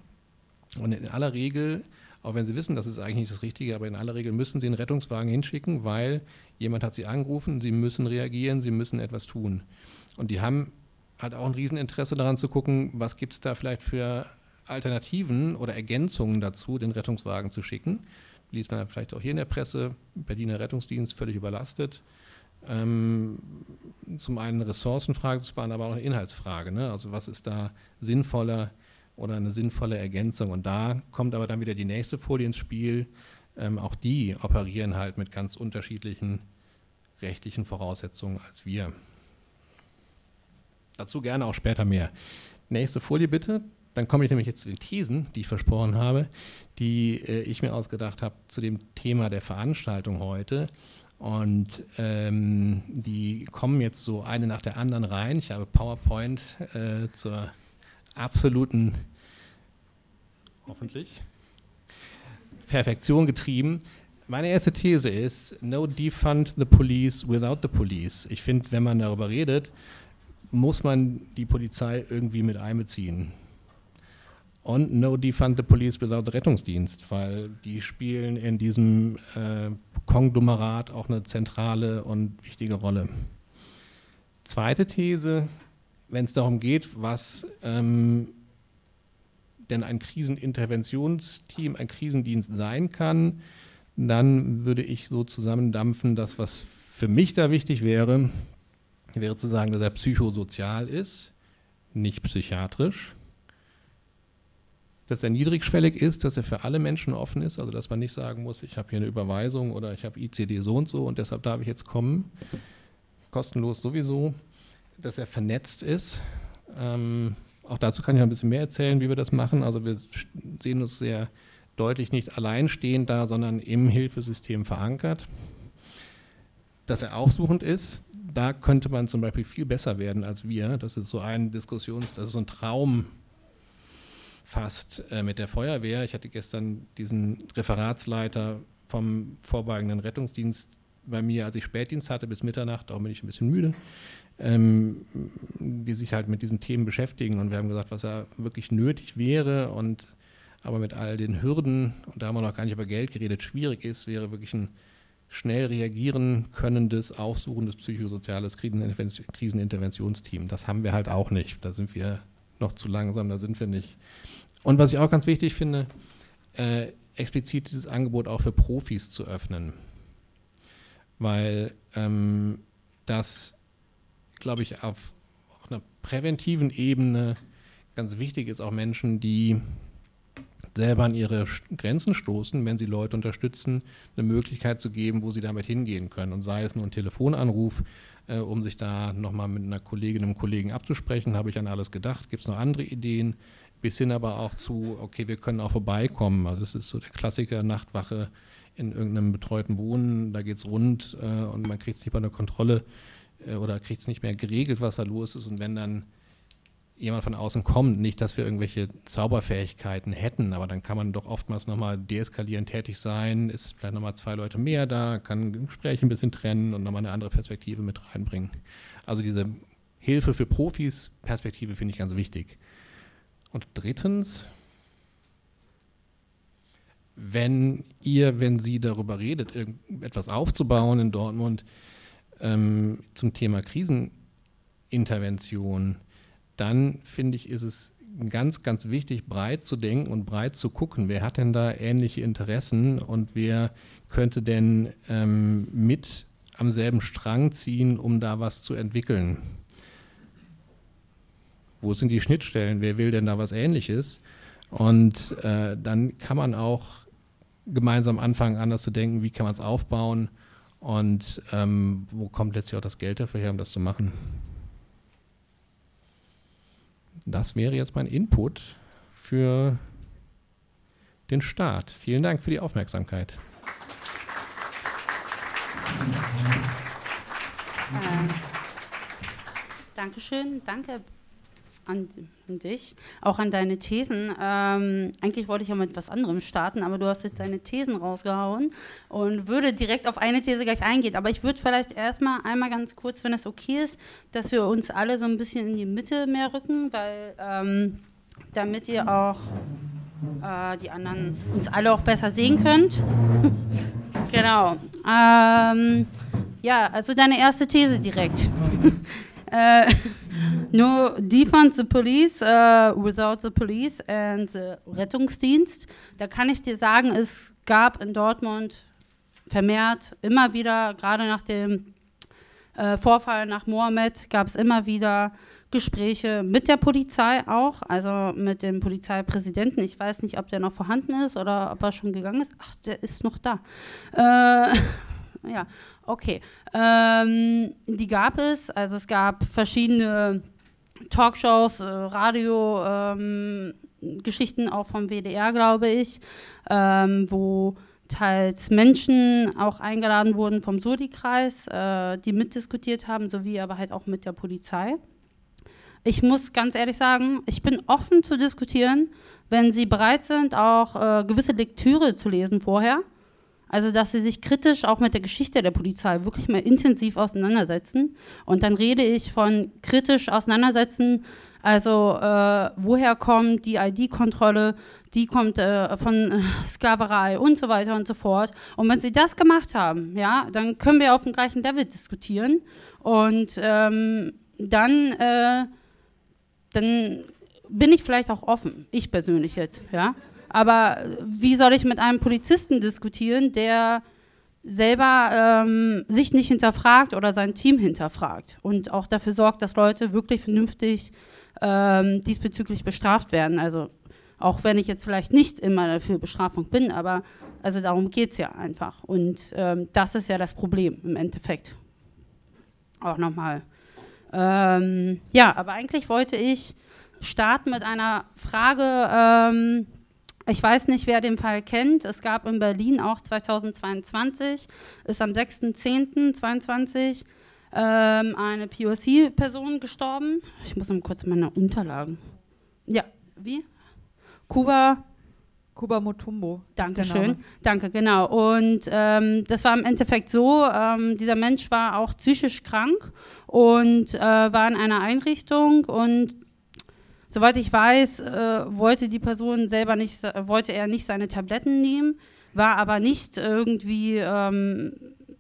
Und in aller Regel, auch wenn sie wissen, das ist eigentlich nicht das Richtige, aber in aller Regel müssen sie einen Rettungswagen hinschicken, weil jemand hat sie angerufen, sie müssen reagieren, sie müssen etwas tun. Und die haben halt auch ein Rieseninteresse daran zu gucken, was gibt es da vielleicht für Alternativen oder Ergänzungen dazu, den Rettungswagen zu schicken liest man vielleicht auch hier in der Presse, Berliner Rettungsdienst völlig überlastet. Ähm, zum einen eine Ressourcenfrage zu beantworten, aber auch eine Inhaltsfrage. Ne? Also was ist da sinnvoller oder eine sinnvolle Ergänzung? Und da kommt aber dann wieder die nächste Folie ins Spiel. Ähm, auch die operieren halt mit ganz unterschiedlichen rechtlichen Voraussetzungen als wir. Dazu gerne auch später mehr. Nächste Folie bitte. Dann komme ich nämlich jetzt zu den Thesen, die ich versprochen habe, die äh, ich mir ausgedacht habe zu dem Thema der Veranstaltung heute. Und ähm, die kommen jetzt so eine nach der anderen rein. Ich habe PowerPoint äh, zur absoluten, hoffentlich, Perfektion getrieben. Meine erste These ist, no defund the police without the police. Ich finde, wenn man darüber redet, muss man die Polizei irgendwie mit einbeziehen. Und No Defund the Police Without Rettungsdienst, weil die spielen in diesem äh, Konglomerat auch eine zentrale und wichtige Rolle. Zweite These, wenn es darum geht, was ähm, denn ein Kriseninterventionsteam, ein Krisendienst sein kann, dann würde ich so zusammendampfen, dass was für mich da wichtig wäre, wäre zu sagen, dass er psychosozial ist, nicht psychiatrisch dass er niedrigschwellig ist, dass er für alle Menschen offen ist, also dass man nicht sagen muss, ich habe hier eine Überweisung oder ich habe ICD so und so und deshalb darf ich jetzt kommen, kostenlos sowieso, dass er vernetzt ist. Ähm, auch dazu kann ich ein bisschen mehr erzählen, wie wir das machen. Also wir sehen uns sehr deutlich nicht alleinstehend da, sondern im Hilfesystem verankert. Dass er aufsuchend ist, da könnte man zum Beispiel viel besser werden als wir. Das ist so ein Diskussions-, das ist so ein Traum fast äh, mit der Feuerwehr. Ich hatte gestern diesen Referatsleiter vom vorbeugenden Rettungsdienst bei mir, als ich Spätdienst hatte bis Mitternacht, darum bin ich ein bisschen müde, ähm, die sich halt mit diesen Themen beschäftigen. Und wir haben gesagt, was ja wirklich nötig wäre und aber mit all den Hürden, und da haben wir noch gar nicht über Geld geredet, schwierig ist, wäre wirklich ein schnell reagieren könnendes, aufsuchendes psychosoziales Kriseninterventionsteam. Das haben wir halt auch nicht. Da sind wir noch zu langsam, da sind wir nicht. Und was ich auch ganz wichtig finde, äh, explizit dieses Angebot auch für Profis zu öffnen. Weil ähm, das, glaube ich, auf, auf einer präventiven Ebene ganz wichtig ist, auch Menschen, die selber an ihre Grenzen stoßen, wenn sie Leute unterstützen, eine Möglichkeit zu geben, wo sie damit hingehen können. Und sei es nur ein Telefonanruf, äh, um sich da nochmal mit einer Kollegin, einem Kollegen abzusprechen, habe ich an alles gedacht, gibt es noch andere Ideen, bis hin aber auch zu, okay, wir können auch vorbeikommen. Also das ist so der Klassiker, Nachtwache in irgendeinem betreuten Wohnen, da geht es rund äh, und man kriegt es nicht bei der Kontrolle äh, oder kriegt es nicht mehr geregelt, was da los ist. Und wenn dann jemand von außen kommt, nicht, dass wir irgendwelche Zauberfähigkeiten hätten, aber dann kann man doch oftmals nochmal deeskalierend tätig sein, ist vielleicht nochmal zwei Leute mehr da, kann Gespräche ein bisschen trennen und nochmal eine andere Perspektive mit reinbringen. Also diese Hilfe für Profis, Perspektive finde ich ganz wichtig. Und drittens, wenn ihr, wenn sie darüber redet, etwas aufzubauen in Dortmund ähm, zum Thema Krisenintervention, dann finde ich, ist es ganz, ganz wichtig, breit zu denken und breit zu gucken. Wer hat denn da ähnliche Interessen und wer könnte denn ähm, mit am selben Strang ziehen, um da was zu entwickeln? Wo sind die Schnittstellen? Wer will denn da was Ähnliches? Und äh, dann kann man auch gemeinsam anfangen, anders zu denken, wie kann man es aufbauen und ähm, wo kommt letztlich auch das Geld dafür her, um das zu machen. Das wäre jetzt mein Input für den Start. Vielen Dank für die Aufmerksamkeit. Äh, Dankeschön, danke an, dich, auch an deine Thesen. Ähm, eigentlich wollte ich ja mit was anderem starten, aber du hast jetzt deine Thesen rausgehauen und würde direkt auf eine These gleich eingehen. Aber ich würde vielleicht erstmal einmal ganz kurz, wenn es okay ist, dass wir uns alle so ein bisschen in die Mitte mehr rücken, weil ähm, damit ihr auch äh, die anderen uns alle auch besser sehen könnt. genau. Ähm, ja, also deine erste These direkt. äh, no defund the police uh, without the police and the Rettungsdienst. Da kann ich dir sagen, es gab in Dortmund vermehrt immer wieder, gerade nach dem äh, Vorfall nach Mohammed, gab es immer wieder Gespräche mit der Polizei auch, also mit dem Polizeipräsidenten. Ich weiß nicht, ob der noch vorhanden ist oder ob er schon gegangen ist. Ach, der ist noch da. Äh, ja, okay. Ähm, die gab es, also es gab verschiedene Talkshows, äh, Radio, ähm, Geschichten auch vom WDR, glaube ich, ähm, wo teils Menschen auch eingeladen wurden vom Sodi-Kreis, äh, die mitdiskutiert haben, sowie aber halt auch mit der Polizei. Ich muss ganz ehrlich sagen, ich bin offen zu diskutieren, wenn Sie bereit sind, auch äh, gewisse Lektüre zu lesen vorher also, dass sie sich kritisch auch mit der Geschichte der Polizei wirklich mal intensiv auseinandersetzen. Und dann rede ich von kritisch auseinandersetzen, also äh, woher kommt die ID-Kontrolle, die kommt äh, von äh, Sklaverei und so weiter und so fort. Und wenn sie das gemacht haben, ja, dann können wir auf dem gleichen Level diskutieren. Und ähm, dann, äh, dann bin ich vielleicht auch offen, ich persönlich jetzt, ja. Aber wie soll ich mit einem Polizisten diskutieren, der selber ähm, sich nicht hinterfragt oder sein Team hinterfragt und auch dafür sorgt, dass Leute wirklich vernünftig ähm, diesbezüglich bestraft werden. Also auch wenn ich jetzt vielleicht nicht immer dafür Bestrafung bin, aber also darum geht es ja einfach. Und ähm, das ist ja das Problem im Endeffekt. Auch nochmal. Ähm, ja, aber eigentlich wollte ich starten mit einer Frage, ähm, ich weiß nicht, wer den Fall kennt. Es gab in Berlin auch 2022, ist am 6.10.22 ähm, eine POC-Person gestorben. Ich muss mal kurz meine Unterlagen. Ja, wie? Kuba Kuba Mutumbo. Dankeschön. Danke, genau. Und ähm, das war im Endeffekt so, ähm, dieser Mensch war auch psychisch krank und äh, war in einer Einrichtung und soweit ich weiß, äh, wollte die Person selber nicht, wollte er nicht seine Tabletten nehmen, war aber nicht irgendwie ähm,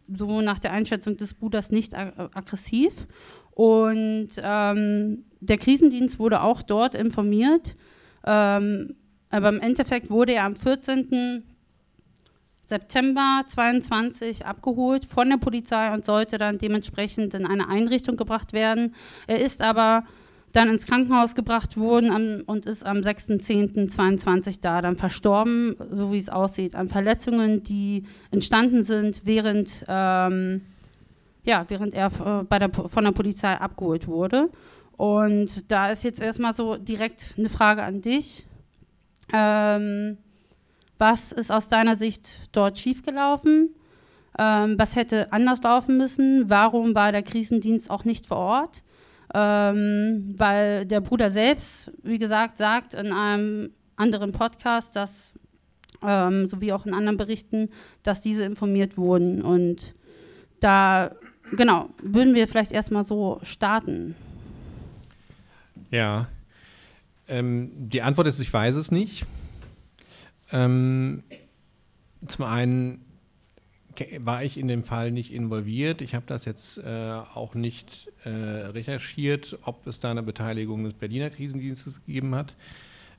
so nach der Einschätzung des Bruders nicht ag aggressiv. Und ähm, der Krisendienst wurde auch dort informiert. Ähm, aber im Endeffekt wurde er am 14. September 22 abgeholt von der Polizei und sollte dann dementsprechend in eine Einrichtung gebracht werden. Er ist aber dann ins Krankenhaus gebracht worden am, und ist am 6.10.22 da dann verstorben, so wie es aussieht, an Verletzungen, die entstanden sind, während, ähm, ja, während er äh, der, von der Polizei abgeholt wurde. Und da ist jetzt erstmal so direkt eine Frage an dich. Ähm, was ist aus deiner Sicht dort schiefgelaufen? Ähm, was hätte anders laufen müssen? Warum war der Krisendienst auch nicht vor Ort? Ähm, weil der Bruder selbst, wie gesagt, sagt in einem anderen Podcast, dass, ähm, sowie auch in anderen Berichten, dass diese informiert wurden. Und da, genau, würden wir vielleicht erstmal so starten. Ja, ähm, die Antwort ist, ich weiß es nicht. Ähm, zum einen war ich in dem Fall nicht involviert. Ich habe das jetzt äh, auch nicht äh, recherchiert, ob es da eine Beteiligung des Berliner Krisendienstes gegeben hat.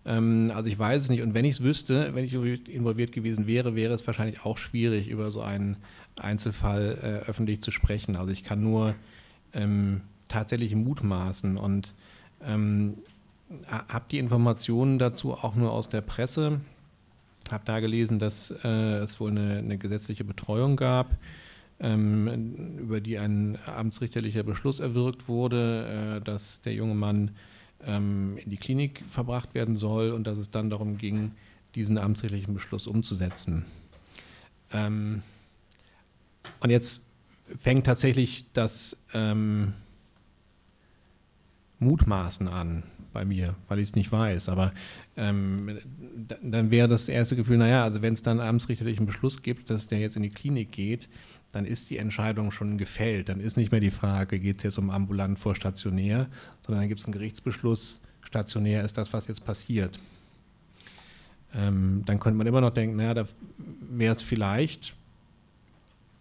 Ähm, also ich weiß es nicht. Und wenn ich es wüsste, wenn ich involviert gewesen wäre, wäre es wahrscheinlich auch schwierig, über so einen Einzelfall äh, öffentlich zu sprechen. Also ich kann nur ähm, tatsächlich mutmaßen und ähm, habe die Informationen dazu auch nur aus der Presse. Habe da gelesen, dass äh, es wohl eine, eine, gesetzliche Betreuung gab, ähm, über die ein amtsrichterlicher Beschluss erwirkt wurde, äh, dass der junge Mann ähm, in die Klinik verbracht werden soll und dass es dann darum ging, diesen amtsrichterlichen Beschluss umzusetzen. Ähm, und jetzt fängt tatsächlich das ähm, Mutmaßen an bei mir, weil ich es nicht weiß. Aber ähm, dann wäre das erste Gefühl, naja, also wenn es dann amtsrichterlichen Beschluss gibt, dass der jetzt in die Klinik geht, dann ist die Entscheidung schon gefällt. Dann ist nicht mehr die Frage, geht es jetzt um ambulant vor stationär, sondern dann gibt es einen Gerichtsbeschluss, stationär ist das, was jetzt passiert. Ähm, dann könnte man immer noch denken, naja, da wäre es vielleicht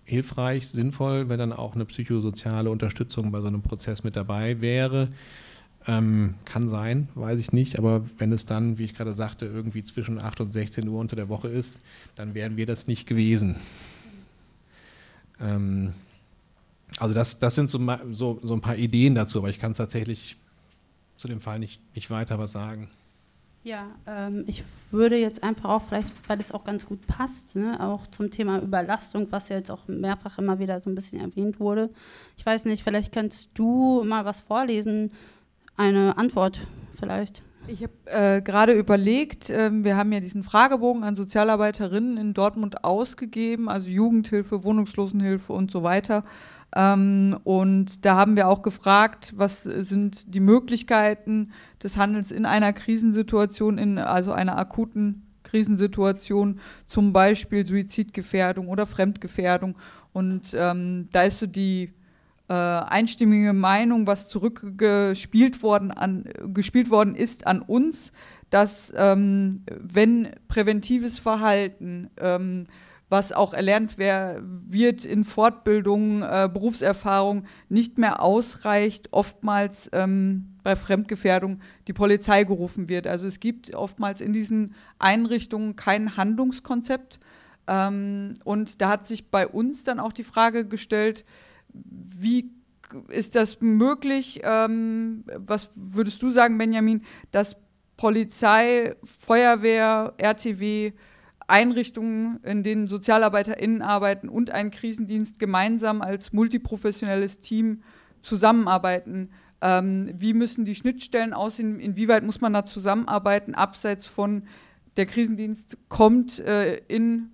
hilfreich, sinnvoll, wenn dann auch eine psychosoziale Unterstützung bei so einem Prozess mit dabei wäre. Ähm, kann sein, weiß ich nicht, aber wenn es dann, wie ich gerade sagte, irgendwie zwischen 8 und 16 Uhr unter der Woche ist, dann wären wir das nicht gewesen. Ähm, also das, das sind so, so, so ein paar Ideen dazu, aber ich kann es tatsächlich zu dem Fall nicht, nicht weiter was sagen. Ja, ähm, ich würde jetzt einfach auch vielleicht, weil es auch ganz gut passt, ne, auch zum Thema Überlastung, was ja jetzt auch mehrfach immer wieder so ein bisschen erwähnt wurde. Ich weiß nicht, vielleicht kannst du mal was vorlesen, eine Antwort vielleicht. Ich habe äh, gerade überlegt, äh, wir haben ja diesen Fragebogen an Sozialarbeiterinnen in Dortmund ausgegeben, also Jugendhilfe, Wohnungslosenhilfe und so weiter. Ähm, und da haben wir auch gefragt, was sind die Möglichkeiten des Handels in einer Krisensituation, in also einer akuten Krisensituation, zum Beispiel Suizidgefährdung oder Fremdgefährdung. Und ähm, da ist so die äh, einstimmige Meinung, was zurückgespielt worden, an, gespielt worden ist an uns, dass ähm, wenn präventives Verhalten, ähm, was auch erlernt wer, wird in Fortbildung, äh, Berufserfahrung, nicht mehr ausreicht, oftmals ähm, bei Fremdgefährdung die Polizei gerufen wird. Also es gibt oftmals in diesen Einrichtungen kein Handlungskonzept. Ähm, und da hat sich bei uns dann auch die Frage gestellt, wie ist das möglich? Ähm, was würdest du sagen, Benjamin, dass Polizei, Feuerwehr, RTW, Einrichtungen, in denen SozialarbeiterInnen arbeiten und ein Krisendienst gemeinsam als multiprofessionelles Team zusammenarbeiten? Ähm, wie müssen die Schnittstellen aussehen? Inwieweit muss man da zusammenarbeiten, abseits von der Krisendienst kommt äh, in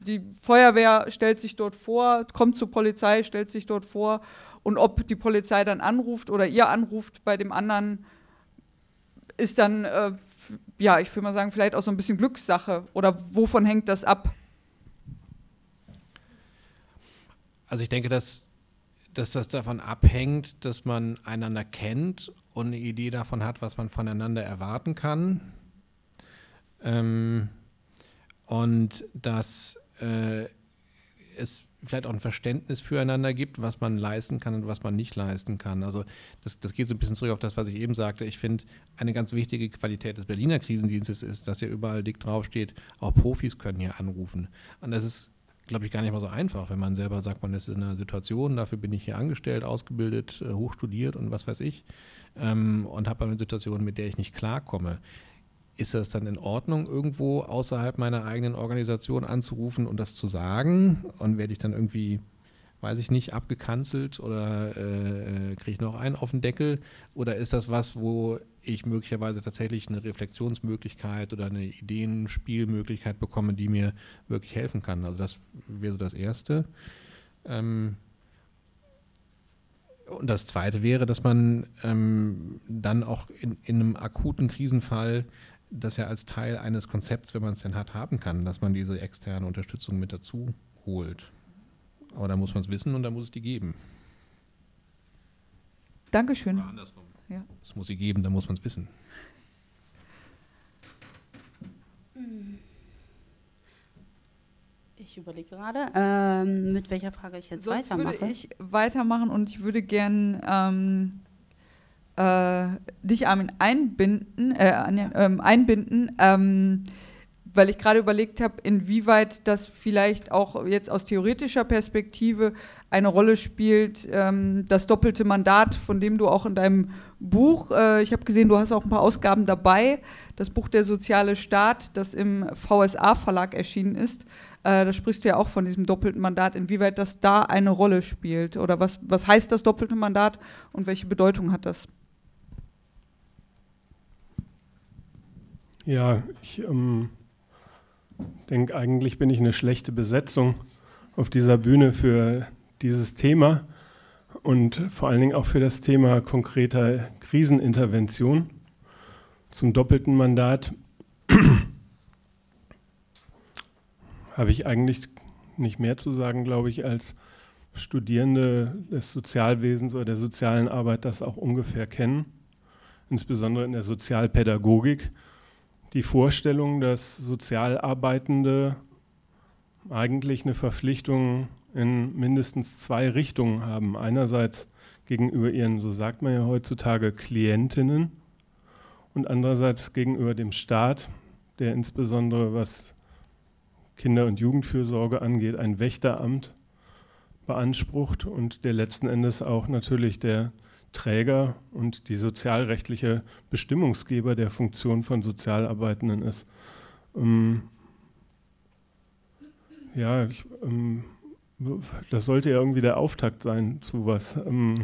die Feuerwehr stellt sich dort vor, kommt zur Polizei, stellt sich dort vor und ob die Polizei dann anruft oder ihr anruft bei dem anderen, ist dann äh, ja, ich würde mal sagen, vielleicht auch so ein bisschen Glückssache. Oder wovon hängt das ab? Also ich denke, dass, dass das davon abhängt, dass man einander kennt und eine Idee davon hat, was man voneinander erwarten kann. Ähm, und dass äh, es vielleicht auch ein Verständnis füreinander gibt, was man leisten kann und was man nicht leisten kann. Also das, das geht so ein bisschen zurück auf das, was ich eben sagte. Ich finde, eine ganz wichtige Qualität des Berliner Krisendienstes ist, dass hier überall dick draufsteht, auch Profis können hier anrufen. Und das ist glaube ich, gar nicht mal so einfach, wenn man selber sagt, man ist in einer Situation, dafür bin ich hier angestellt, ausgebildet, äh, hochstudiert und was weiß ich, ähm, und habe eine Situation, mit der ich nicht klarkomme. Ist das dann in Ordnung, irgendwo außerhalb meiner eigenen Organisation anzurufen und das zu sagen? Und werde ich dann irgendwie weiß ich nicht, abgekanzelt oder äh, kriege ich noch einen auf den Deckel? Oder ist das was, wo ich möglicherweise tatsächlich eine Reflexionsmöglichkeit oder eine Ideenspielmöglichkeit bekomme, die mir wirklich helfen kann? Also das wäre so das Erste. Ähm, und das Zweite wäre, dass man ähm, dann auch in, in einem akuten Krisenfall das ja als Teil eines Konzepts, wenn man es denn hat, haben kann, dass man diese externe Unterstützung mit dazu holt. Aber da muss man es wissen und da muss es die geben. Dankeschön. Oder andersrum. Ja. Es muss sie geben, da muss man es wissen. Ich überlege gerade, ähm, mit welcher Frage ich jetzt Sonst weitermache. würde ich weitermachen und ich würde gern ähm, äh, dich, Armin, einbinden, äh, ähm, einbinden ähm, weil ich gerade überlegt habe, inwieweit das vielleicht auch jetzt aus theoretischer Perspektive eine Rolle spielt, ähm, das doppelte Mandat, von dem du auch in deinem Buch, äh, ich habe gesehen, du hast auch ein paar Ausgaben dabei, das Buch Der soziale Staat, das im VSA-Verlag erschienen ist. Äh, da sprichst du ja auch von diesem doppelten Mandat, inwieweit das da eine Rolle spielt. Oder was, was heißt das doppelte Mandat und welche Bedeutung hat das? Ja, ich ähm denke, eigentlich bin ich eine schlechte Besetzung auf dieser Bühne für dieses Thema und vor allen Dingen auch für das Thema konkreter Krisenintervention zum doppelten Mandat. Habe ich eigentlich nicht mehr zu sagen, glaube ich, als Studierende des Sozialwesens oder der sozialen Arbeit das auch ungefähr kennen, insbesondere in der Sozialpädagogik die Vorstellung, dass Sozialarbeitende eigentlich eine Verpflichtung in mindestens zwei Richtungen haben. Einerseits gegenüber ihren, so sagt man ja heutzutage, Klientinnen und andererseits gegenüber dem Staat, der insbesondere was Kinder- und Jugendfürsorge angeht, ein Wächteramt beansprucht und der letzten Endes auch natürlich der Träger und die sozialrechtliche Bestimmungsgeber der Funktion von Sozialarbeitenden ist. Ähm, ja, ich, ähm, das sollte ja irgendwie der Auftakt sein zu was, ähm,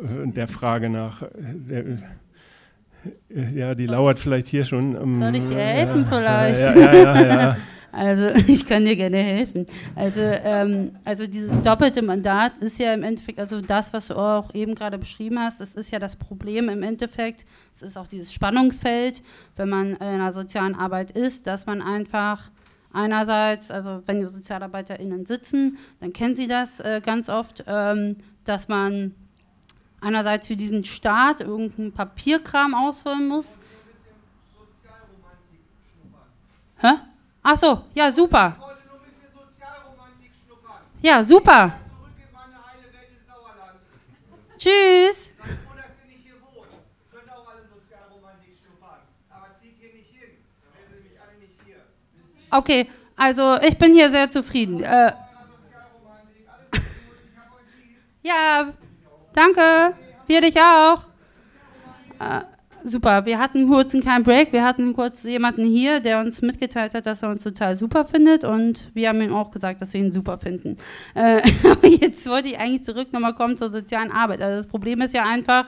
der Frage nach. Der, ja, die lauert vielleicht hier schon. Ähm, Soll ich dir helfen ja, vielleicht? Ja, ja, ja, ja. Also ich kann dir gerne helfen. Also, ähm, also dieses doppelte Mandat ist ja im Endeffekt, also das, was du auch eben gerade beschrieben hast, das ist ja das Problem im Endeffekt. Es ist auch dieses Spannungsfeld, wenn man in einer sozialen Arbeit ist, dass man einfach einerseits, also wenn die SozialarbeiterInnen sitzen, dann kennen sie das äh, ganz oft, ähm, dass man einerseits für diesen Staat irgendeinen Papierkram ausfüllen muss. Hä? Ach so, ja, super. Ja, super. Tschüss. Okay, also ich bin hier sehr zufrieden. Äh, ja, danke. Wir dich auch. Äh, super. Wir hatten kurz einen kleinen Break. Wir hatten kurz jemanden hier, der uns mitgeteilt hat, dass er uns total super findet. Und wir haben ihm auch gesagt, dass wir ihn super finden. Äh, jetzt wollte ich eigentlich zurück nochmal kommen zur sozialen Arbeit. Also das Problem ist ja einfach,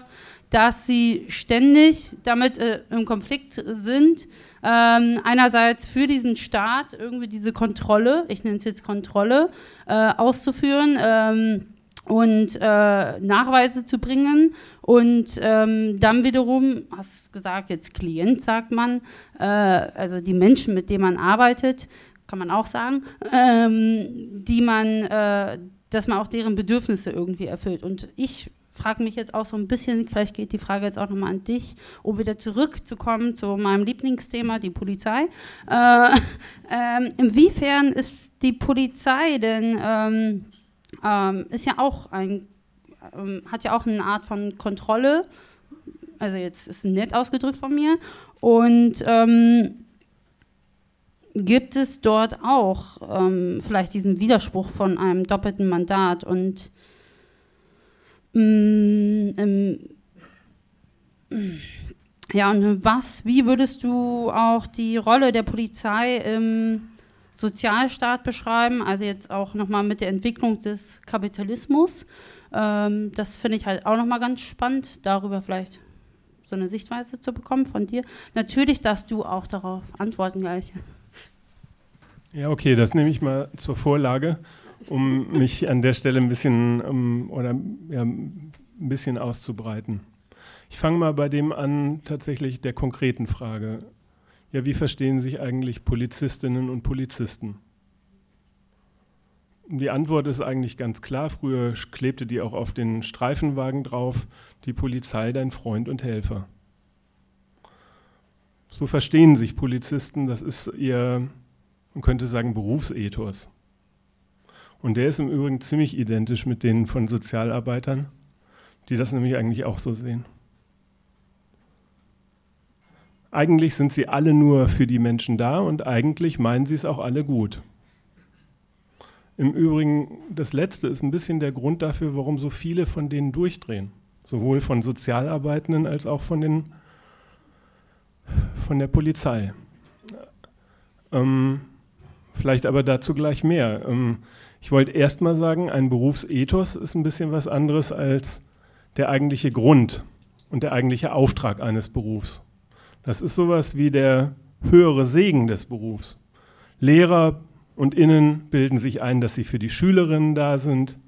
dass sie ständig damit äh, im Konflikt sind. Ähm, einerseits für diesen Staat irgendwie diese Kontrolle, ich nenne es jetzt Kontrolle, äh, auszuführen. Ähm, und äh, Nachweise zu bringen und ähm, dann wiederum, hast gesagt, jetzt Klient sagt man, äh, also die Menschen, mit denen man arbeitet, kann man auch sagen, ähm, die man, äh, dass man auch deren Bedürfnisse irgendwie erfüllt. Und ich frage mich jetzt auch so ein bisschen, vielleicht geht die Frage jetzt auch nochmal an dich, um wieder zurückzukommen zu meinem Lieblingsthema, die Polizei. Äh, ähm, inwiefern ist die Polizei denn, ähm, ist ja auch ein, ähm, hat ja auch eine Art von Kontrolle, also jetzt ist nett ausgedrückt von mir, und ähm, gibt es dort auch ähm, vielleicht diesen Widerspruch von einem doppelten Mandat und Mm, ähm, ja, und was, wie würdest du auch die Rolle der Polizei im Sozialstaat beschreiben? Also jetzt auch nochmal mit der Entwicklung des Kapitalismus. Ähm, das finde ich halt auch nochmal ganz spannend, darüber vielleicht so eine Sichtweise zu bekommen von dir. Natürlich darfst du auch darauf antworten gleich. Ja, okay, das nehme ich mal zur Vorlage um mich an der Stelle ein bisschen um, oder ja, ein bisschen auszubreiten. Ich fange mal bei dem an, tatsächlich der konkreten Frage. Ja, wie verstehen sich eigentlich Polizistinnen und Polizisten? Die Antwort ist eigentlich ganz klar. Früher klebte die auch auf den Streifenwagen drauf, die Polizei dein Freund und Helfer. So verstehen sich Polizisten, das ist ihr, man könnte sagen, Berufsethos. Und der ist im Übrigen ziemlich identisch mit denen von Sozialarbeitern, die das nämlich eigentlich auch so sehen. Eigentlich sind sie alle nur für die Menschen da und eigentlich meinen sie es auch alle gut. Im Übrigen, das Letzte ist ein bisschen der Grund dafür, warum so viele von denen durchdrehen. Sowohl von Sozialarbeitenden als auch von, den, von der Polizei. Ähm, vielleicht aber dazu gleich mehr. Ähm, ich wollte erst mal sagen, ein Berufsethos ist ein bisschen was anderes als der eigentliche Grund und der eigentliche Auftrag eines Berufs. Das ist sowas wie der höhere Segen des Berufs. Lehrer und Innen bilden sich ein, dass sie für die Schülerinnen da sind.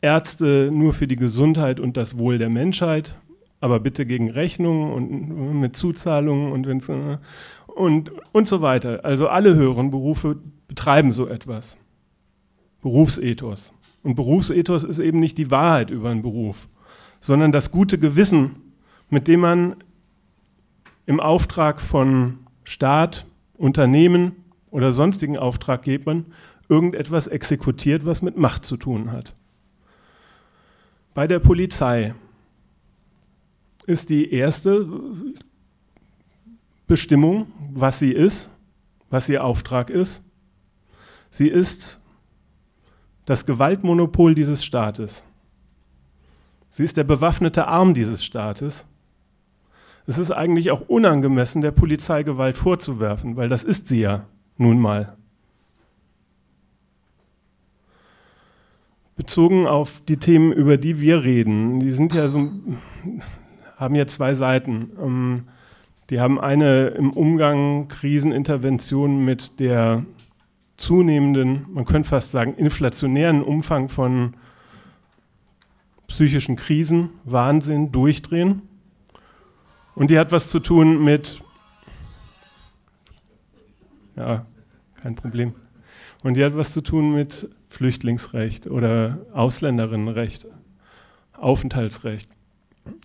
Ärzte nur für die Gesundheit und das Wohl der Menschheit, aber bitte gegen Rechnungen und mit Zuzahlungen und, wenn's, äh, und, und so weiter. Also alle höheren Berufe betreiben so etwas. Berufsethos. Und Berufsethos ist eben nicht die Wahrheit über einen Beruf, sondern das gute Gewissen, mit dem man im Auftrag von Staat, Unternehmen oder sonstigen Auftraggebern irgendetwas exekutiert, was mit Macht zu tun hat. Bei der Polizei ist die erste Bestimmung, was sie ist, was ihr Auftrag ist. Sie ist das Gewaltmonopol dieses Staates. Sie ist der bewaffnete Arm dieses Staates. Es ist eigentlich auch unangemessen, der Polizei Gewalt vorzuwerfen, weil das ist sie ja nun mal. Bezogen auf die Themen, über die wir reden, die sind ja so, haben ja zwei Seiten. Ähm, die haben eine im Umgang Krisenintervention mit der zunehmenden, man könnte fast sagen, inflationären Umfang von psychischen Krisen, Wahnsinn, Durchdrehen. Und die hat was zu tun mit, ja, kein Problem. Und die hat was zu tun mit Flüchtlingsrecht oder Ausländerinnenrecht, Aufenthaltsrecht.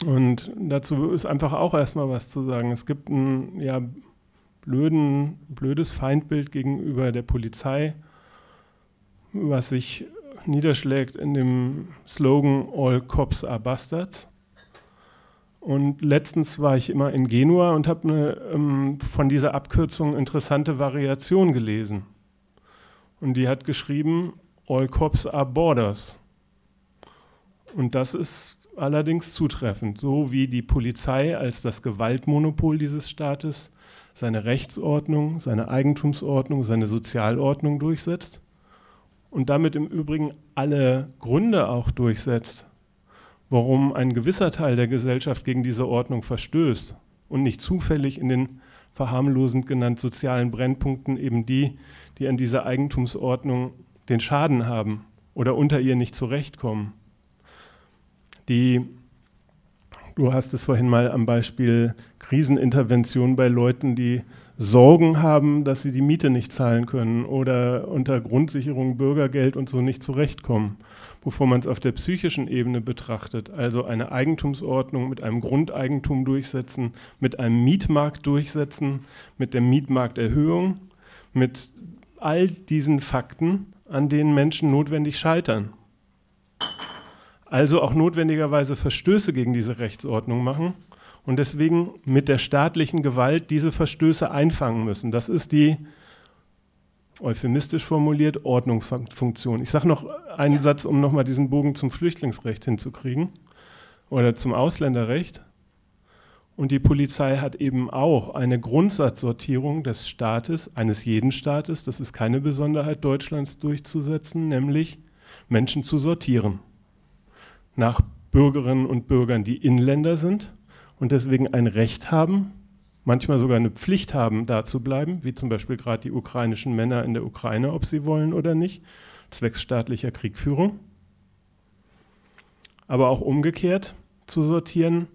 Und dazu ist einfach auch erstmal was zu sagen. Es gibt ein ja, blöden, blödes Feindbild gegenüber der Polizei, was sich niederschlägt in dem Slogan All Cops are Bastards. Und letztens war ich immer in Genua und habe eine ähm, von dieser Abkürzung interessante Variation gelesen. Und die hat geschrieben, All Cops are Borders. Und das ist allerdings zutreffend, so wie die Polizei als das Gewaltmonopol dieses Staates seine Rechtsordnung, seine Eigentumsordnung, seine Sozialordnung durchsetzt und damit im Übrigen alle Gründe auch durchsetzt, warum ein gewisser Teil der Gesellschaft gegen diese Ordnung verstößt und nicht zufällig in den verharmlosend genannt sozialen Brennpunkten eben die, die an dieser Eigentumsordnung den Schaden haben oder unter ihr nicht zurechtkommen. Die, du hast es vorhin mal am Beispiel Krisenintervention bei Leuten, die Sorgen haben, dass sie die Miete nicht zahlen können oder unter Grundsicherung Bürgergeld und so nicht zurechtkommen, bevor man es auf der psychischen Ebene betrachtet, also eine Eigentumsordnung mit einem Grundeigentum durchsetzen, mit einem Mietmarkt durchsetzen, mit der Mietmarkterhöhung, mit all diesen Fakten, an denen Menschen notwendig scheitern. Also auch notwendigerweise Verstöße gegen diese Rechtsordnung machen und deswegen mit der staatlichen Gewalt diese Verstöße einfangen müssen. Das ist die, euphemistisch formuliert, Ordnungsfunktion. Ich sage noch einen ja. Satz, um nochmal diesen Bogen zum Flüchtlingsrecht hinzukriegen oder zum Ausländerrecht. Und die Polizei hat eben auch eine Grundsatzsortierung des Staates, eines jeden Staates, das ist keine Besonderheit Deutschlands, durchzusetzen, nämlich Menschen zu sortieren. Nach Bürgerinnen und Bürgern, die Inländer sind und deswegen ein Recht haben, manchmal sogar eine Pflicht haben, da zu bleiben, wie zum Beispiel gerade die ukrainischen Männer in der Ukraine, ob sie wollen oder nicht, zwecks staatlicher Kriegführung. Aber auch umgekehrt zu sortieren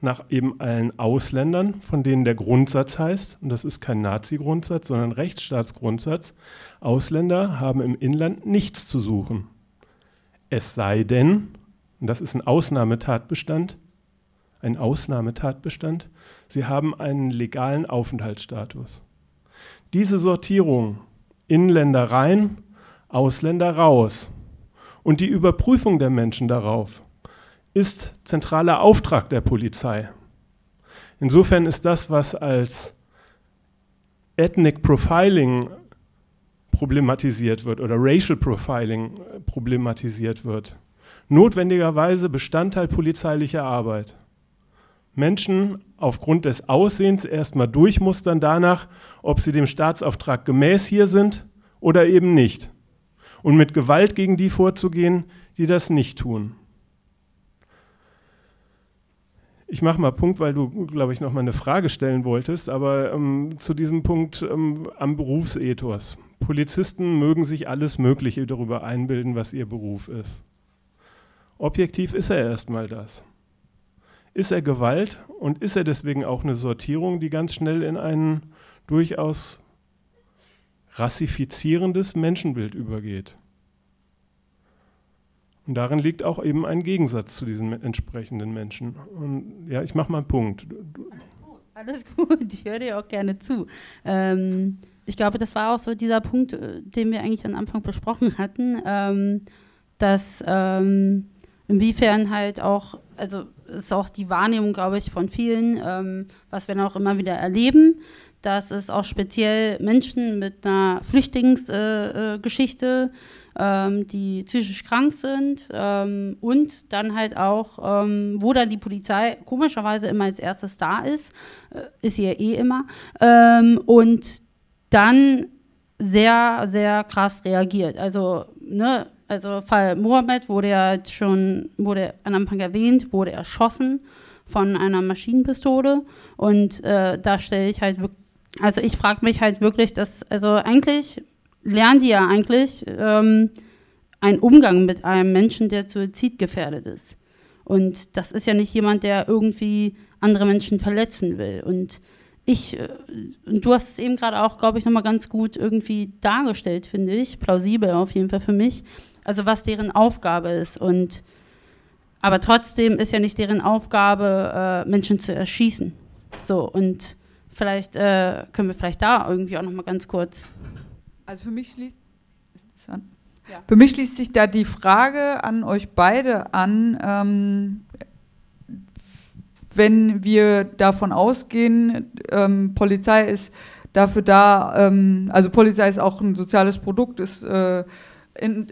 nach eben allen Ausländern, von denen der Grundsatz heißt, und das ist kein Nazi-Grundsatz, sondern Rechtsstaatsgrundsatz, Ausländer haben im Inland nichts zu suchen. Es sei denn, und das ist ein Ausnahmetatbestand, ein Ausnahmetatbestand. Sie haben einen legalen Aufenthaltsstatus. Diese Sortierung Inländer rein, Ausländer raus und die Überprüfung der Menschen darauf ist zentraler Auftrag der Polizei. Insofern ist das, was als Ethnic Profiling problematisiert wird oder Racial Profiling problematisiert wird, notwendigerweise Bestandteil polizeilicher Arbeit. Menschen aufgrund des Aussehens erstmal durchmustern danach, ob sie dem Staatsauftrag gemäß hier sind oder eben nicht. Und mit Gewalt gegen die vorzugehen, die das nicht tun. Ich mache mal Punkt, weil du, glaube ich, noch mal eine Frage stellen wolltest, aber ähm, zu diesem Punkt ähm, am Berufsethos. Polizisten mögen sich alles Mögliche darüber einbilden, was ihr Beruf ist. Objektiv ist er erstmal das. Ist er Gewalt und ist er deswegen auch eine Sortierung, die ganz schnell in ein durchaus rassifizierendes Menschenbild übergeht? Und darin liegt auch eben ein Gegensatz zu diesen entsprechenden Menschen. Und ja, ich mache mal einen Punkt. Alles gut, alles gut. ich höre dir auch gerne zu. Ähm, ich glaube, das war auch so dieser Punkt, äh, den wir eigentlich am Anfang besprochen hatten, ähm, dass ähm, inwiefern halt auch, also ist auch die Wahrnehmung, glaube ich, von vielen, ähm, was wir auch immer wieder erleben, dass es auch speziell Menschen mit einer Flüchtlingsgeschichte, äh, ähm, die psychisch krank sind ähm, und dann halt auch, ähm, wo dann die Polizei komischerweise immer als erstes da ist, äh, ist sie ja eh immer, ähm, und dann sehr, sehr krass reagiert. Also, ne, also Fall Mohammed wurde ja jetzt schon, wurde am Anfang erwähnt, wurde erschossen von einer Maschinenpistole. Und äh, da stelle ich halt also ich frage mich halt wirklich, dass, also eigentlich lernen die ja eigentlich ähm, einen Umgang mit einem Menschen, der suizidgefährdet ist. Und das ist ja nicht jemand, der irgendwie andere Menschen verletzen will. Und ich, äh, du hast es eben gerade auch, glaube ich, nochmal ganz gut irgendwie dargestellt, finde ich, plausibel auf jeden Fall für mich, also was deren Aufgabe ist. Und aber trotzdem ist ja nicht deren Aufgabe, äh, Menschen zu erschießen. So, und vielleicht äh, können wir vielleicht da irgendwie auch noch mal ganz kurz. Also für mich schließt ja. Für mich schließt sich da die Frage an euch beide an, ähm, wenn wir davon ausgehen, ähm, Polizei ist dafür da, ähm, also Polizei ist auch ein soziales Produkt, ist äh, in,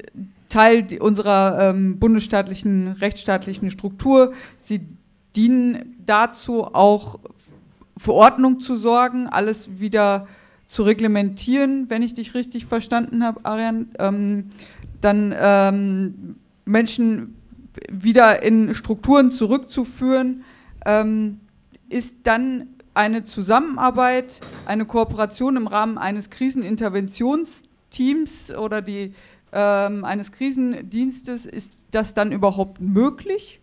Teil unserer ähm, bundesstaatlichen, rechtsstaatlichen Struktur. Sie dienen dazu, auch für Ordnung zu sorgen, alles wieder zu reglementieren, wenn ich dich richtig verstanden habe, Arian. Ähm, dann ähm, Menschen wieder in Strukturen zurückzuführen, ähm, ist dann eine Zusammenarbeit, eine Kooperation im Rahmen eines Kriseninterventionsteams oder die ähm, eines Krisendienstes ist das dann überhaupt möglich?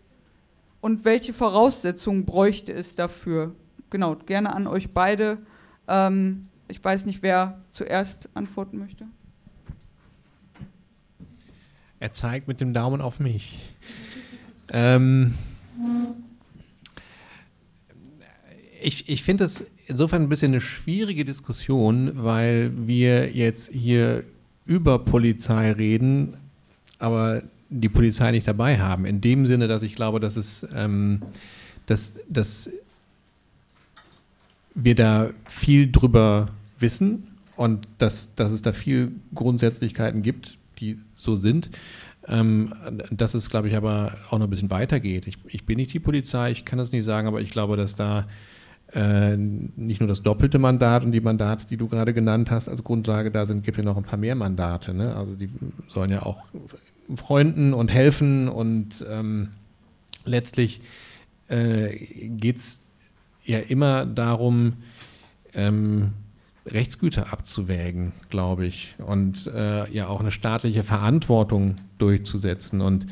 Und welche Voraussetzungen bräuchte es dafür? Genau, gerne an euch beide. Ähm, ich weiß nicht, wer zuerst antworten möchte. Er zeigt mit dem Daumen auf mich. Ähm, ich ich finde es insofern ein bisschen eine schwierige Diskussion, weil wir jetzt hier über Polizei reden, aber die Polizei nicht dabei haben. In dem Sinne, dass ich glaube, dass es, ähm, dass, dass wir da viel drüber wissen und dass, dass es da viel Grundsätzlichkeiten gibt, die so sind. Ähm, dass es, glaube ich, aber auch noch ein bisschen weitergeht. Ich, ich bin nicht die Polizei, ich kann das nicht sagen, aber ich glaube, dass da äh, nicht nur das doppelte Mandat und die Mandate, die du gerade genannt hast, als Grundlage da sind, gibt ja noch ein paar mehr Mandate. Ne? Also die sollen ja auch freunden und helfen und ähm, letztlich äh, geht es ja immer darum, ähm, Rechtsgüter abzuwägen, glaube ich, und äh, ja auch eine staatliche Verantwortung durchzusetzen. Und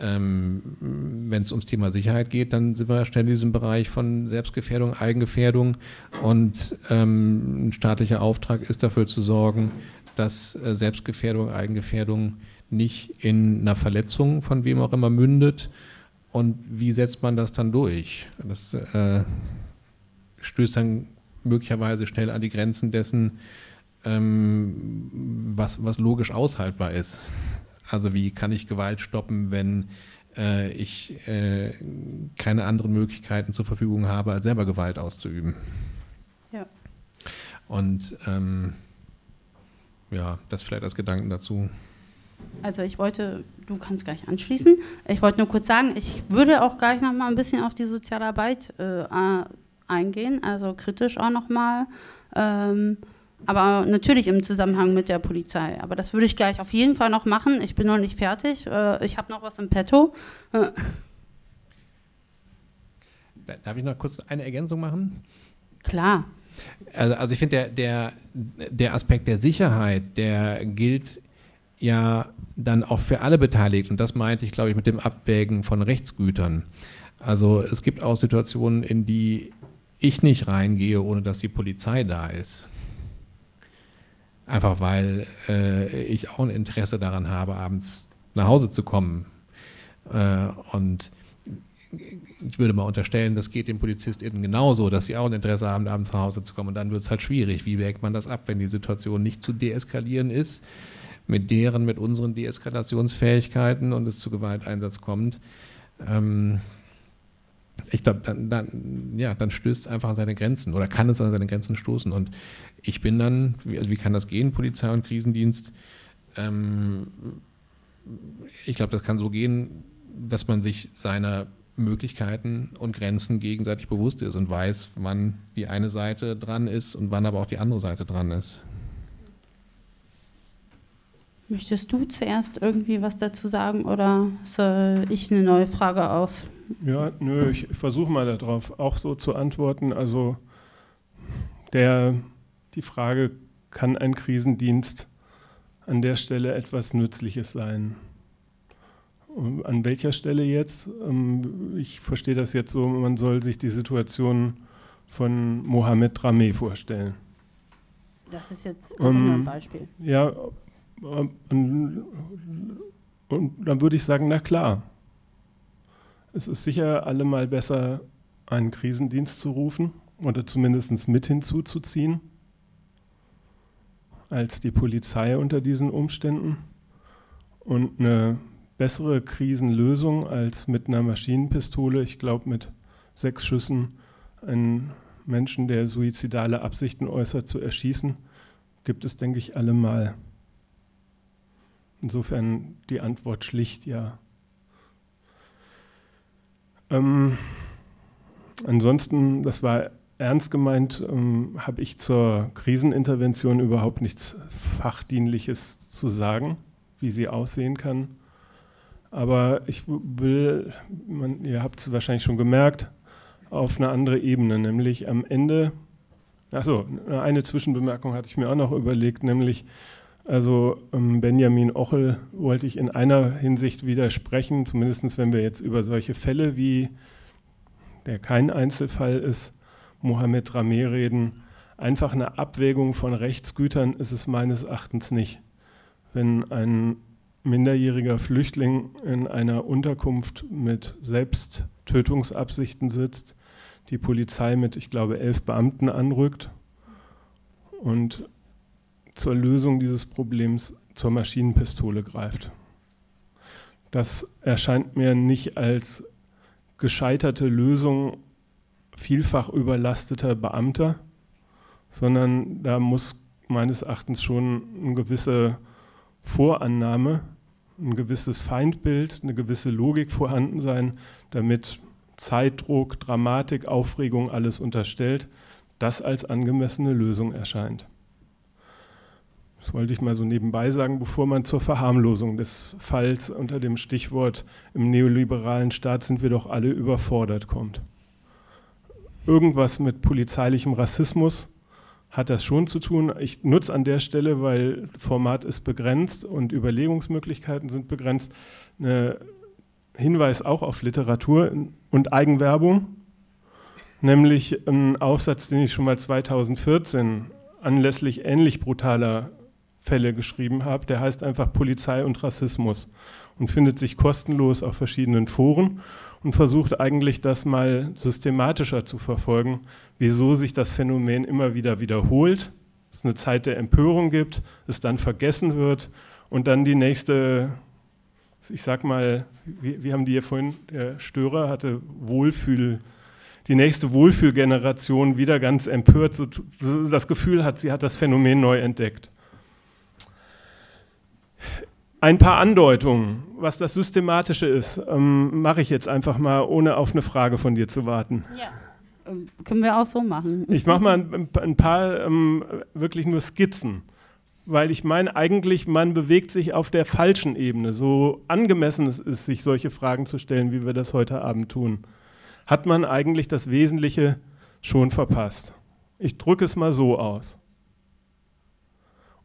ähm, wenn es ums Thema Sicherheit geht, dann sind wir schnell in diesem Bereich von Selbstgefährdung, Eigengefährdung und ähm, ein staatlicher Auftrag ist dafür zu sorgen, dass äh, Selbstgefährdung, Eigengefährdung nicht in einer Verletzung von wem auch immer mündet. Und wie setzt man das dann durch? Das äh, stößt dann möglicherweise schnell an die Grenzen dessen, ähm, was, was logisch aushaltbar ist. Also wie kann ich Gewalt stoppen, wenn äh, ich äh, keine anderen Möglichkeiten zur Verfügung habe, als selber Gewalt auszuüben. Ja. Und ähm, ja, das vielleicht als Gedanken dazu. Also ich wollte, du kannst gleich anschließen. Ich wollte nur kurz sagen, ich würde auch gleich noch mal ein bisschen auf die Sozialarbeit äh, eingehen, also kritisch auch noch mal. Ähm, aber natürlich im Zusammenhang mit der Polizei. Aber das würde ich gleich auf jeden Fall noch machen. Ich bin noch nicht fertig. Äh, ich habe noch was im Petto. Äh. Darf ich noch kurz eine Ergänzung machen? Klar. Also, also ich finde, der, der, der Aspekt der Sicherheit, der gilt ja dann auch für alle Beteiligten. Und das meinte ich, glaube ich, mit dem Abwägen von Rechtsgütern. Also es gibt auch Situationen, in die ich nicht reingehe, ohne dass die Polizei da ist. Einfach weil äh, ich auch ein Interesse daran habe, abends nach Hause zu kommen. Äh, und ich würde mal unterstellen, das geht den PolizistInnen genauso, dass sie auch ein Interesse haben, abends nach Hause zu kommen. Und dann wird es halt schwierig. Wie wägt man das ab, wenn die Situation nicht zu deeskalieren ist, mit deren, mit unseren Deeskalationsfähigkeiten und es zu Gewalteinsatz kommt? Ähm, ich glaube, dann, dann, ja, dann stößt einfach an seine Grenzen oder kann es an seine Grenzen stoßen. Und ich bin dann, wie, also wie kann das gehen, Polizei und Krisendienst? Ähm, ich glaube, das kann so gehen, dass man sich seiner Möglichkeiten und Grenzen gegenseitig bewusst ist und weiß, wann die eine Seite dran ist und wann aber auch die andere Seite dran ist. Möchtest du zuerst irgendwie was dazu sagen oder soll ich eine neue Frage aus? Ja, nö, ich versuche mal darauf auch so zu antworten. Also der, die Frage, kann ein Krisendienst an der Stelle etwas Nützliches sein? An welcher Stelle jetzt? Ähm, ich verstehe das jetzt so, man soll sich die Situation von Mohamed Rameh vorstellen. Das ist jetzt um, ähm, ein Beispiel. Ja, und, und dann würde ich sagen, na klar, es ist sicher allemal besser, einen Krisendienst zu rufen oder zumindest mit hinzuzuziehen, als die Polizei unter diesen Umständen. Und eine bessere Krisenlösung als mit einer Maschinenpistole, ich glaube mit sechs Schüssen einen Menschen, der suizidale Absichten äußert, zu erschießen, gibt es, denke ich, allemal. Insofern die Antwort schlicht ja. Ähm, ansonsten, das war ernst gemeint, ähm, habe ich zur Krisenintervention überhaupt nichts Fachdienliches zu sagen, wie sie aussehen kann. Aber ich will, man, ihr habt es wahrscheinlich schon gemerkt, auf eine andere Ebene, nämlich am Ende, achso, eine Zwischenbemerkung hatte ich mir auch noch überlegt, nämlich Also ähm, Benjamin Ochel wollte ich in einer Hinsicht widersprechen, zumindest wenn wir jetzt über solche Fälle wie, der kein Einzelfall ist, Mohamed Rameh reden. Einfach eine Abwägung von Rechtsgütern ist es meines Erachtens nicht. Wenn ein minderjähriger Flüchtling in einer Unterkunft mit Selbsttötungsabsichten sitzt, die Polizei mit, ich glaube, elf Beamten anrückt und zur Lösung dieses Problems zur Maschinenpistole greift. Das erscheint mir nicht als gescheiterte Lösung vielfach überlasteter Beamter, sondern da muss meines Erachtens schon eine gewisse Vorannahme, ein gewisses Feindbild, eine gewisse Logik vorhanden sein, damit Zeitdruck, Dramatik, Aufregung alles unterstellt, das als angemessene Lösung erscheint. Das wollte ich mal so nebenbei sagen, bevor man zur Verharmlosung des Falls unter dem Stichwort im neoliberalen Staat sind wir doch alle überfordert kommt. Irgendwas mit polizeilichem Rassismus hat das schon zu tun. Ich nutze an der Stelle, weil Format ist begrenzt und Überlegungsmöglichkeiten sind begrenzt, einen Hinweis auch auf Literatur und Eigenwerbung, nämlich einen Aufsatz, den ich schon mal 2014 anlässlich ähnlich brutaler Fälle geschrieben habe. Der heißt einfach Polizei und Rassismus und findet sich kostenlos auf verschiedenen Foren und versucht eigentlich das mal systematischer zu verfolgen, wieso sich das Phänomen immer wieder wiederholt, es eine Zeit der Empörung gibt, es dann vergessen wird und dann die nächste, ich sag mal, wie, wie haben die hier vorhin, der Störer hatte Wohlfühl, die nächste Wohlfühlgeneration wieder ganz empört so, so das Gefühl hat, sie hat das Phänomen neu entdeckt. Ein paar Andeutungen, was das Systematische ist, ähm, mache ich jetzt einfach mal, ohne auf eine Frage von dir zu warten. Ja, ähm, können wir auch so machen. Ich mache mal ein, ein paar ähm, wirklich nur Skizzen, weil ich meine, eigentlich, man bewegt sich auf der falschen Ebene. So angemessen es ist, sich solche Fragen zu stellen, wie wir das heute Abend tun, hat man eigentlich das Wesentliche schon verpasst. Ich drücke es mal so aus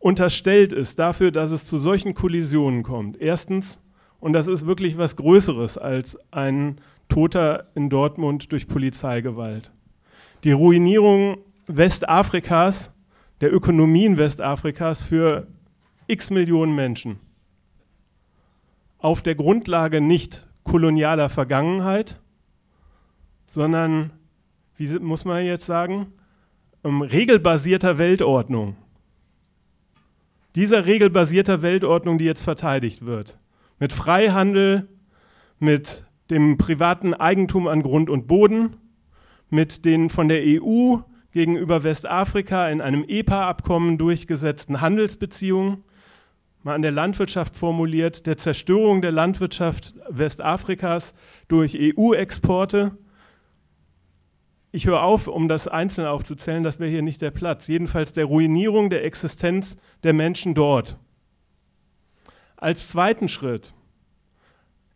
unterstellt ist dafür, dass es zu solchen Kollisionen kommt. Erstens, und das ist wirklich was Größeres als ein Toter in Dortmund durch Polizeigewalt. Die Ruinierung Westafrikas, der Ökonomien Westafrikas für x Millionen Menschen. Auf der Grundlage nicht kolonialer Vergangenheit, sondern, wie muss man jetzt sagen, ähm, regelbasierter Weltordnung dieser regelbasierter Weltordnung, die jetzt verteidigt wird. Mit Freihandel, mit dem privaten Eigentum an Grund und Boden, mit den von der EU gegenüber Westafrika in einem EPA-Abkommen durchgesetzten Handelsbeziehungen, mal an der Landwirtschaft formuliert, der Zerstörung der Landwirtschaft Westafrikas durch EU-Exporte ich höre auf, um das einzeln aufzuzählen, das wäre hier nicht der Platz. Jedenfalls der Ruinierung der Existenz der Menschen dort. Als zweiten Schritt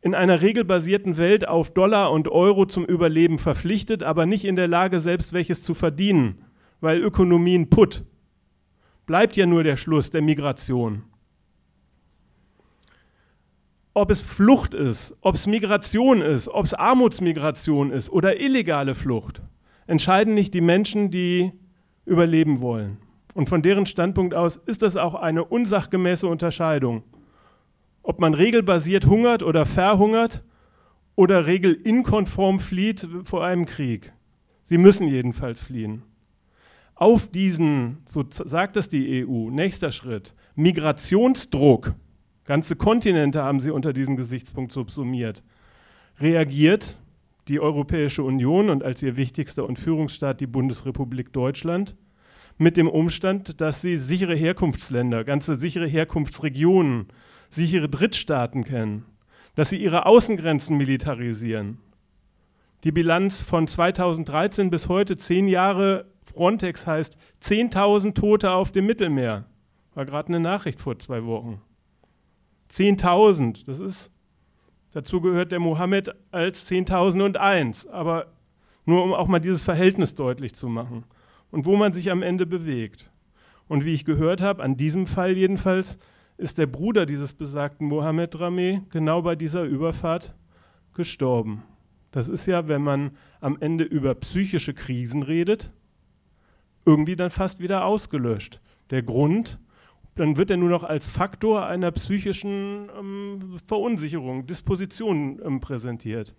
in einer regelbasierten Welt auf Dollar und Euro zum Überleben verpflichtet, aber nicht in der Lage, selbst welches zu verdienen, weil Ökonomien putt. Bleibt ja nur der Schluss der Migration. Ob es Flucht ist, ob es Migration ist, ob es Armutsmigration ist oder illegale Flucht entscheiden nicht die Menschen, die überleben wollen. Und von deren Standpunkt aus ist das auch eine unsachgemäße Unterscheidung. Ob man regelbasiert hungert oder verhungert oder regelinkonform flieht vor einem Krieg. Sie müssen jedenfalls fliehen. Auf diesen, so sagt es die EU, nächster Schritt, Migrationsdruck, ganze Kontinente haben sie unter diesem Gesichtspunkt subsumiert, reagiert die Europäische Union und als ihr wichtigster und Führungsstaat die Bundesrepublik Deutschland mit dem Umstand, dass sie sichere Herkunftsländer, ganze sichere Herkunftsregionen, sichere Drittstaaten kennen, dass sie ihre Außengrenzen militarisieren. Die Bilanz von 2013 bis heute, zehn Jahre Frontex heißt 10.000 Tote auf dem Mittelmeer. War gerade eine Nachricht vor zwei Wochen. 10.000, das ist Dazu gehört der Mohammed als 10.001, aber nur um auch mal dieses Verhältnis deutlich zu machen und wo man sich am Ende bewegt. Und wie ich gehört habe, an diesem Fall jedenfalls, ist der Bruder dieses besagten Mohammed Rameh genau bei dieser Überfahrt gestorben. Das ist ja, wenn man am Ende über psychische Krisen redet, irgendwie dann fast wieder ausgelöscht. Der Grund, dann wird er nur noch als Faktor einer psychischen ähm, Verunsicherung, Disposition ähm, präsentiert.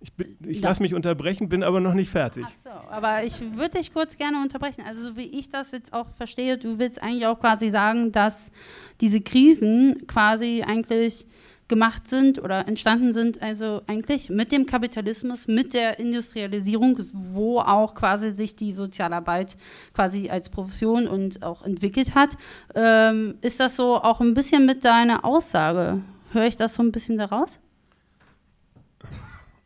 Ich, ich ja. lasse mich unterbrechen, bin aber noch nicht fertig. Ach so, aber ich würde dich kurz gerne unterbrechen. Also so wie ich das jetzt auch verstehe, du willst eigentlich auch quasi sagen, dass diese Krisen quasi eigentlich gemacht sind oder entstanden sind, also eigentlich mit dem Kapitalismus, mit der Industrialisierung, wo auch quasi sich die Sozialarbeit quasi als Profession und auch entwickelt hat. Ähm, ist das so auch ein bisschen mit deiner Aussage? Höre ich das so ein bisschen daraus?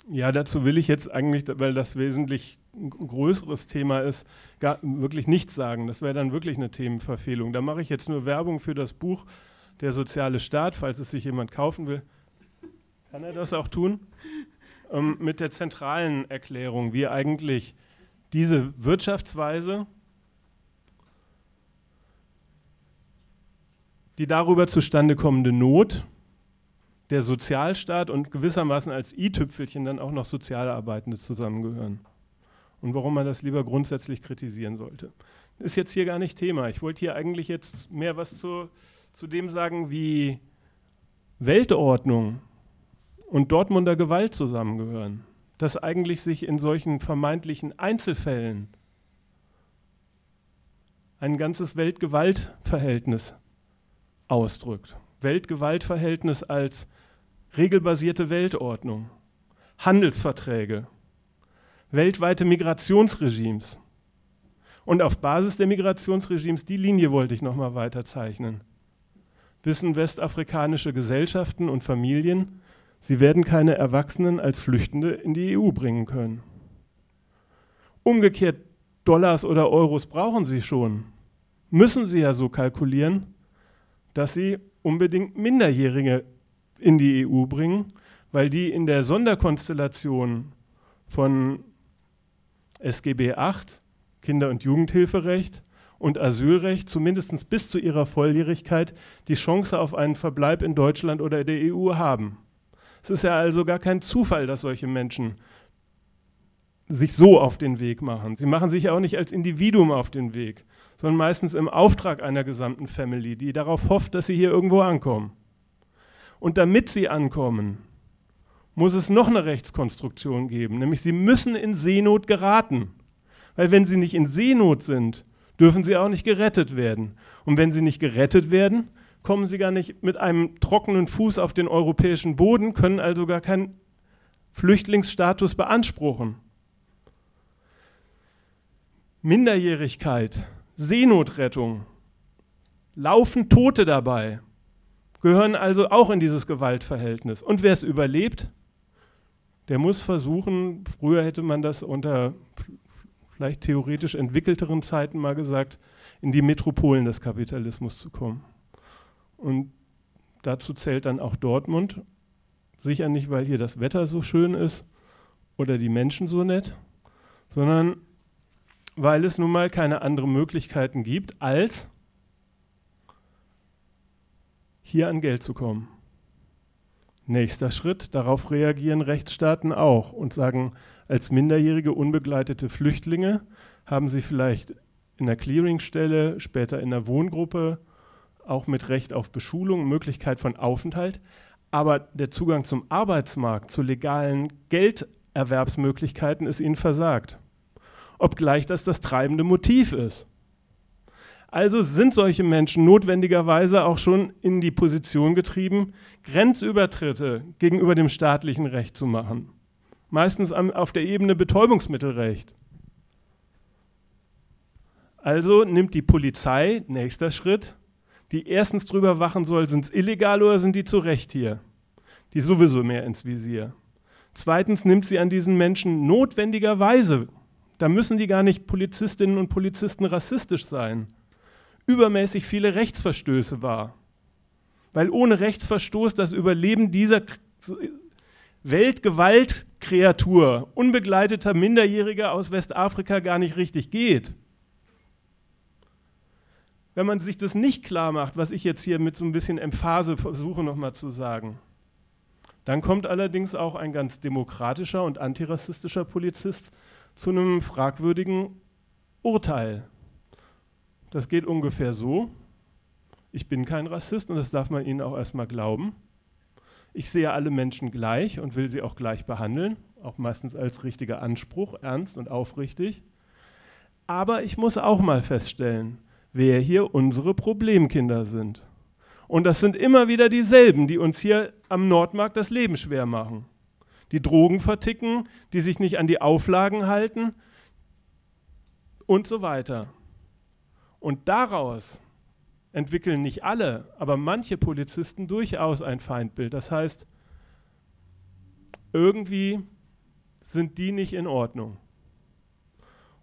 Ja, dazu will ich jetzt eigentlich, weil das wesentlich größeres Thema ist, gar, wirklich nichts sagen. Das wäre dann wirklich eine Themenverfehlung. Da mache ich jetzt nur Werbung für das Buch der soziale Staat, falls es sich jemand kaufen will, kann er das auch tun, ähm, mit der zentralen Erklärung, wie eigentlich diese Wirtschaftsweise, die darüber zustande kommende Not, der Sozialstaat und gewissermaßen als i-Tüpfelchen dann auch noch Sozialarbeitende zusammengehören. Und warum man das lieber grundsätzlich kritisieren sollte. Ist jetzt hier gar nicht Thema. Ich wollte hier eigentlich jetzt mehr was zur zu dem sagen, wie Weltordnung und Dortmunder Gewalt zusammengehören. Dass eigentlich sich in solchen vermeintlichen Einzelfällen ein ganzes Weltgewaltverhältnis ausdrückt. Weltgewaltverhältnis als regelbasierte Weltordnung, Handelsverträge, weltweite Migrationsregimes. Und auf Basis der Migrationsregimes, die Linie wollte ich nochmal weiter zeichnen wissen westafrikanische Gesellschaften und Familien, sie werden keine Erwachsenen als Flüchtende in die EU bringen können. Umgekehrt, Dollars oder Euros brauchen sie schon. Müssen sie ja so kalkulieren, dass sie unbedingt Minderjährige in die EU bringen, weil die in der Sonderkonstellation von SGB VIII, Kinder- und Jugendhilferecht, und Asylrecht zumindest bis zu ihrer Volljährigkeit die Chance auf einen Verbleib in Deutschland oder der EU haben. Es ist ja also gar kein Zufall, dass solche Menschen sich so auf den Weg machen. Sie machen sich ja auch nicht als Individuum auf den Weg, sondern meistens im Auftrag einer gesamten Family, die darauf hofft, dass sie hier irgendwo ankommen. Und damit sie ankommen, muss es noch eine Rechtskonstruktion geben, nämlich sie müssen in Seenot geraten. Weil wenn sie nicht in Seenot sind, dürfen sie auch nicht gerettet werden. Und wenn sie nicht gerettet werden, kommen sie gar nicht mit einem trockenen Fuß auf den europäischen Boden, können also gar keinen Flüchtlingsstatus beanspruchen. Minderjährigkeit, Seenotrettung, laufen Tote dabei, gehören also auch in dieses Gewaltverhältnis. Und wer es überlebt, der muss versuchen, früher hätte man das unter vielleicht theoretisch entwickelteren Zeiten mal gesagt, in die Metropolen des Kapitalismus zu kommen. Und dazu zählt dann auch Dortmund. Sicher nicht, weil hier das Wetter so schön ist oder die Menschen so nett, sondern weil es nun mal keine anderen Möglichkeiten gibt, als hier an Geld zu kommen. Nächster Schritt, darauf reagieren Rechtsstaaten auch und sagen, als minderjährige unbegleitete Flüchtlinge haben sie vielleicht in der Clearingstelle, später in der Wohngruppe, auch mit Recht auf Beschulung, Möglichkeit von Aufenthalt, aber der Zugang zum Arbeitsmarkt, zu legalen Gelderwerbsmöglichkeiten ist ihnen versagt. Obgleich das das treibende Motiv ist. Also sind solche Menschen notwendigerweise auch schon in die Position getrieben, Grenzübertritte gegenüber dem staatlichen Recht zu machen meistens auf der Ebene Betäubungsmittelrecht. Also nimmt die Polizei, nächster Schritt, die erstens drüber wachen soll, sind es illegal oder sind die zu Recht hier? Die sowieso mehr ins Visier. Zweitens nimmt sie an diesen Menschen notwendigerweise, da müssen die gar nicht Polizistinnen und Polizisten rassistisch sein, übermäßig viele Rechtsverstöße wahr. Weil ohne Rechtsverstoß das Überleben dieser Weltgewaltkreatur, unbegleiteter Minderjähriger aus Westafrika gar nicht richtig geht. wenn man sich das nicht klar macht, was ich jetzt hier mit so ein bisschen Emphase versuche nochmal zu sagen, dann kommt allerdings auch ein ganz demokratischer und antirassistischer Polizist zu einem fragwürdigen Urteil. Das geht ungefähr so. Ich bin kein Rassist und das darf man ihnen auch erstmal glauben. Ich sehe alle Menschen gleich und will sie auch gleich behandeln, auch meistens als richtiger Anspruch, ernst und aufrichtig. Aber ich muss auch mal feststellen, wer hier unsere Problemkinder sind. Und das sind immer wieder dieselben, die uns hier am Nordmarkt das Leben schwer machen. Die Drogen verticken, die sich nicht an die Auflagen halten und so weiter. Und daraus entwickeln nicht alle, aber manche Polizisten durchaus ein Feindbild. Das heißt, irgendwie sind die nicht in Ordnung.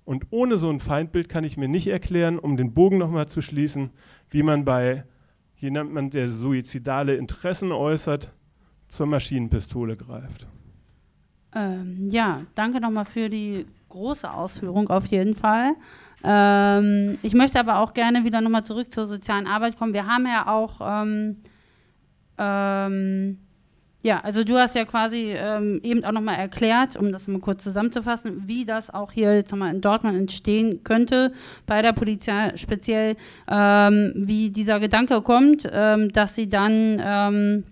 Und ohne so ein Feindbild kann ich mir nicht erklären, um den Bogen nochmal zu schließen, wie man bei jemandem, der suizidale Interessen äußert, zur Maschinenpistole greift. Ähm, ja, danke nochmal für die große Ausführung auf jeden Fall. Ähm, ich möchte aber auch gerne wieder nochmal zurück zur sozialen Arbeit kommen. Wir haben ja auch, ähm, ähm, ja, also du hast ja quasi ähm, eben auch nochmal erklärt, um das mal kurz zusammenzufassen, wie das auch hier jetzt nochmal in Dortmund entstehen könnte bei der Polizei, speziell ähm, wie dieser Gedanke kommt, dass sie dann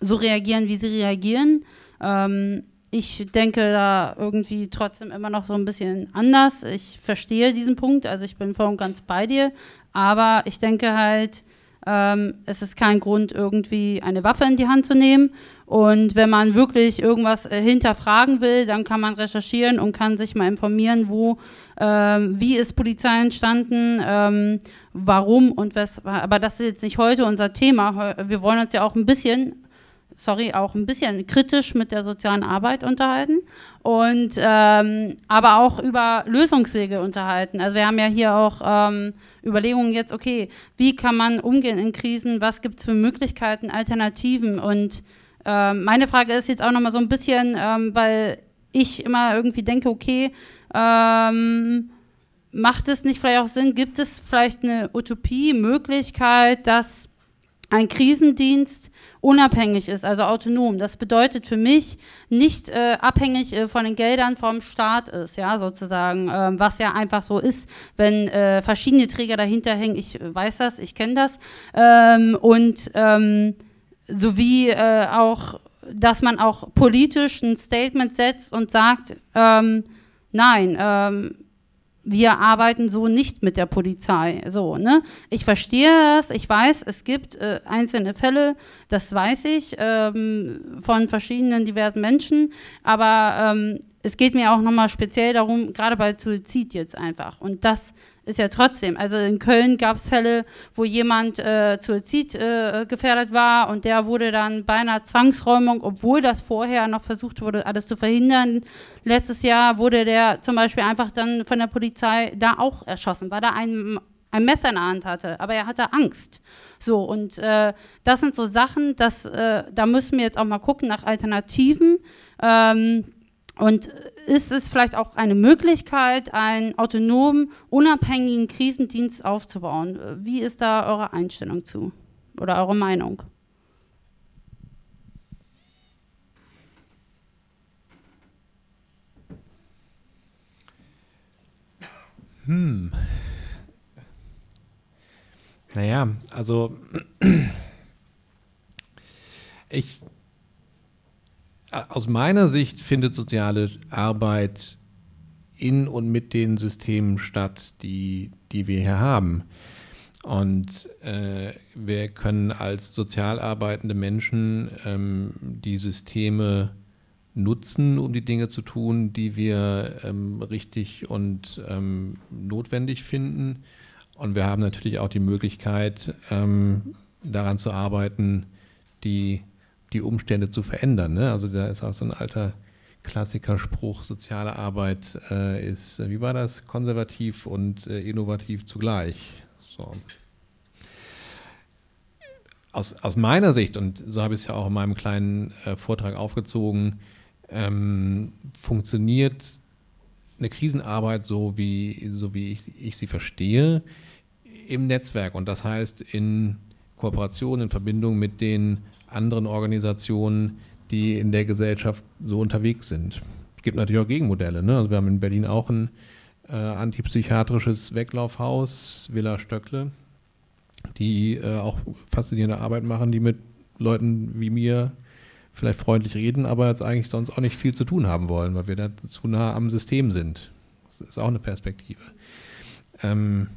so reagieren, wie sie reagieren. Ähm, ich denke da irgendwie trotzdem immer noch so ein bisschen anders. Ich verstehe diesen Punkt, also ich bin voll und ganz bei dir, aber ich denke halt, ähm, es ist kein Grund, irgendwie eine Waffe in die Hand zu nehmen. Und wenn man wirklich irgendwas äh, hinterfragen will, dann kann man recherchieren und kann sich mal informieren, wo, ähm, wie ist Polizei entstanden, ähm, warum und was. Aber das ist jetzt nicht heute unser Thema. Wir wollen uns ja auch ein bisschen sorry, auch ein bisschen kritisch mit der sozialen Arbeit unterhalten und ähm, aber auch über Lösungswege unterhalten. Also wir haben ja hier auch ähm, Überlegungen jetzt, okay, wie kann man umgehen in Krisen, was gibt es für Möglichkeiten, Alternativen? Und ähm, meine Frage ist jetzt auch nochmal so ein bisschen, ähm, weil ich immer irgendwie denke, okay, ähm, macht es nicht vielleicht auch Sinn, gibt es vielleicht eine Utopie, Möglichkeit, dass ein Krisendienst unabhängig ist, also autonom. Das bedeutet für mich nicht äh, abhängig äh, von den Geldern vom Staat ist, ja, sozusagen, äh, was ja einfach so ist, wenn äh, verschiedene Träger dahinter hängen. Ich weiß das, ich kenne das. Ähm, und ähm, sowie äh, auch, dass man auch politisch ein Statement setzt und sagt, ähm, nein, ähm, wir arbeiten so nicht mit der Polizei. So, ne? Ich verstehe das, ich weiß, es gibt äh, einzelne Fälle, das weiß ich, ähm, von verschiedenen diversen Menschen, aber ähm, es geht mir auch nochmal speziell darum, gerade bei Suizid jetzt einfach. Und das ist ja trotzdem, also in Köln gab es Fälle, wo jemand äh, Suizid äh, gefährdet war und der wurde dann bei einer Zwangsräumung, obwohl das vorher noch versucht wurde, alles zu verhindern. Letztes Jahr wurde der zum Beispiel einfach dann von der Polizei da auch erschossen, weil er ein, ein Messer in der Hand hatte, aber er hatte Angst. So, und äh, das sind so Sachen, dass, äh, da müssen wir jetzt auch mal gucken nach Alternativen. Ähm, und ist es vielleicht auch eine Möglichkeit, einen autonomen, unabhängigen Krisendienst aufzubauen? Wie ist da eure Einstellung zu oder eure Meinung? Hm. Naja, also ich aus meiner Sicht findet soziale Arbeit in und mit den Systemen statt, die, die wir hier haben. Und äh, wir können als sozial arbeitende Menschen ähm, die Systeme nutzen, um die Dinge zu tun, die wir ähm, richtig und ähm, notwendig finden. Und wir haben natürlich auch die Möglichkeit, ähm, daran zu arbeiten, die die Umstände zu verändern. Ne? Also da ist auch so ein alter Klassikerspruch, soziale Arbeit äh, ist, wie war das, konservativ und äh, innovativ zugleich. So. Aus, aus meiner Sicht, und so habe ich es ja auch in meinem kleinen äh, Vortrag aufgezogen, ähm, funktioniert eine Krisenarbeit so, wie, so wie ich, ich sie verstehe, im Netzwerk und das heißt in Kooperation, in Verbindung mit den anderen Organisationen, die in der Gesellschaft so unterwegs sind. Es gibt natürlich auch Gegenmodelle. Ne? Also wir haben in Berlin auch ein äh, antipsychiatrisches Weglaufhaus, Villa Stöckle, die äh, auch faszinierende Arbeit machen, die mit Leuten wie mir vielleicht freundlich reden, aber jetzt eigentlich sonst auch nicht viel zu tun haben wollen, weil wir da zu nah am System sind. Das ist auch eine Perspektive. Ähm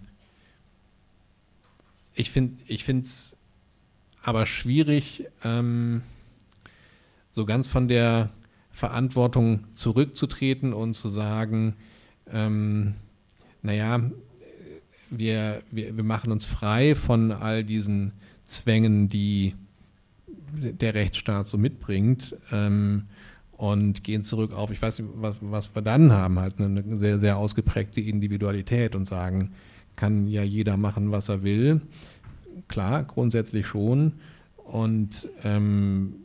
ich finde es aber schwierig, ähm, so ganz von der Verantwortung zurückzutreten und zu sagen, ähm, naja, wir, wir, wir machen uns frei von all diesen Zwängen, die der Rechtsstaat so mitbringt ähm, und gehen zurück auf, ich weiß nicht, was, was wir dann haben, halt eine sehr, sehr ausgeprägte Individualität und sagen, kann ja jeder machen, was er will. Klar, grundsätzlich schon. Und ähm,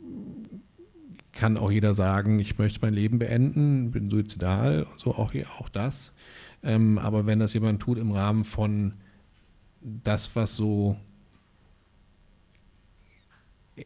kann auch jeder sagen, ich möchte mein Leben beenden, bin suizidal, so auch, auch das. Ähm, aber wenn das jemand tut im Rahmen von das, was so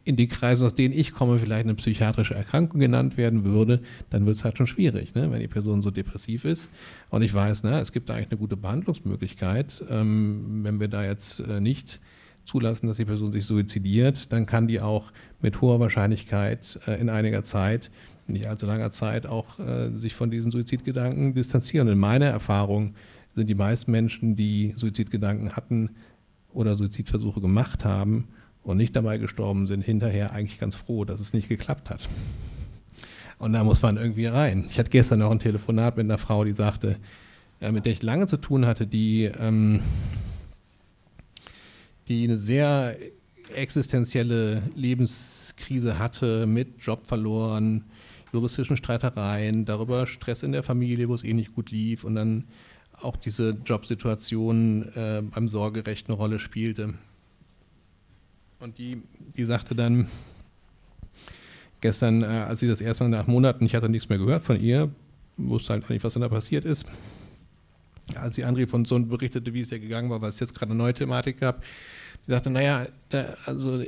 in den Kreisen, aus denen ich komme, vielleicht eine psychiatrische Erkrankung genannt werden würde, dann wird es halt schon schwierig, ne? wenn die Person so depressiv ist. Und ich weiß, ne, es gibt eigentlich eine gute Behandlungsmöglichkeit. Ähm, wenn wir da jetzt äh, nicht zulassen, dass die Person sich suizidiert, dann kann die auch mit hoher Wahrscheinlichkeit äh, in einiger Zeit, nicht allzu langer Zeit, auch äh, sich von diesen Suizidgedanken distanzieren. In meiner Erfahrung sind die meisten Menschen, die Suizidgedanken hatten oder Suizidversuche gemacht haben und nicht dabei gestorben sind, hinterher eigentlich ganz froh, dass es nicht geklappt hat. Und da muss man irgendwie rein. Ich hatte gestern noch ein Telefonat mit einer Frau, die sagte, äh, mit der ich lange zu tun hatte, die ähm, die eine sehr existenzielle Lebenskrise hatte mit Job verloren, juristischen Streitereien, darüber Stress in der Familie, wo es eh nicht gut lief und dann auch diese Jobsituation äh, beim Sorgerecht eine Rolle spielte. Und die, die sagte dann gestern, äh, als sie das erste Mal nach Monaten, ich hatte nichts mehr gehört von ihr, wusste halt nicht, was da passiert ist, als die André von Sohn berichtete, wie es ihr gegangen war, weil es jetzt gerade eine neue Thematik gab, die sagte, naja, da, also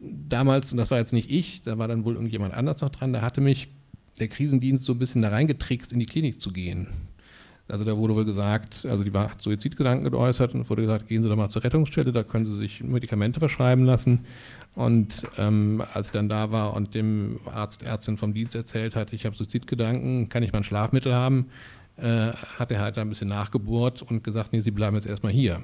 damals, und das war jetzt nicht ich, da war dann wohl irgendjemand anders noch dran, da hatte mich der Krisendienst so ein bisschen da reingetrickst, in die Klinik zu gehen. Also da wurde wohl gesagt, also die hat Suizidgedanken geäußert und wurde gesagt, gehen Sie doch mal zur Rettungsstelle, da können Sie sich Medikamente verschreiben lassen. Und ähm, als ich dann da war und dem Arzt, Ärztin vom Dienst erzählt hat, ich habe Suizidgedanken, kann ich mal ein Schlafmittel haben, äh, hat er halt ein bisschen nachgebohrt und gesagt, nee, Sie bleiben jetzt erstmal hier.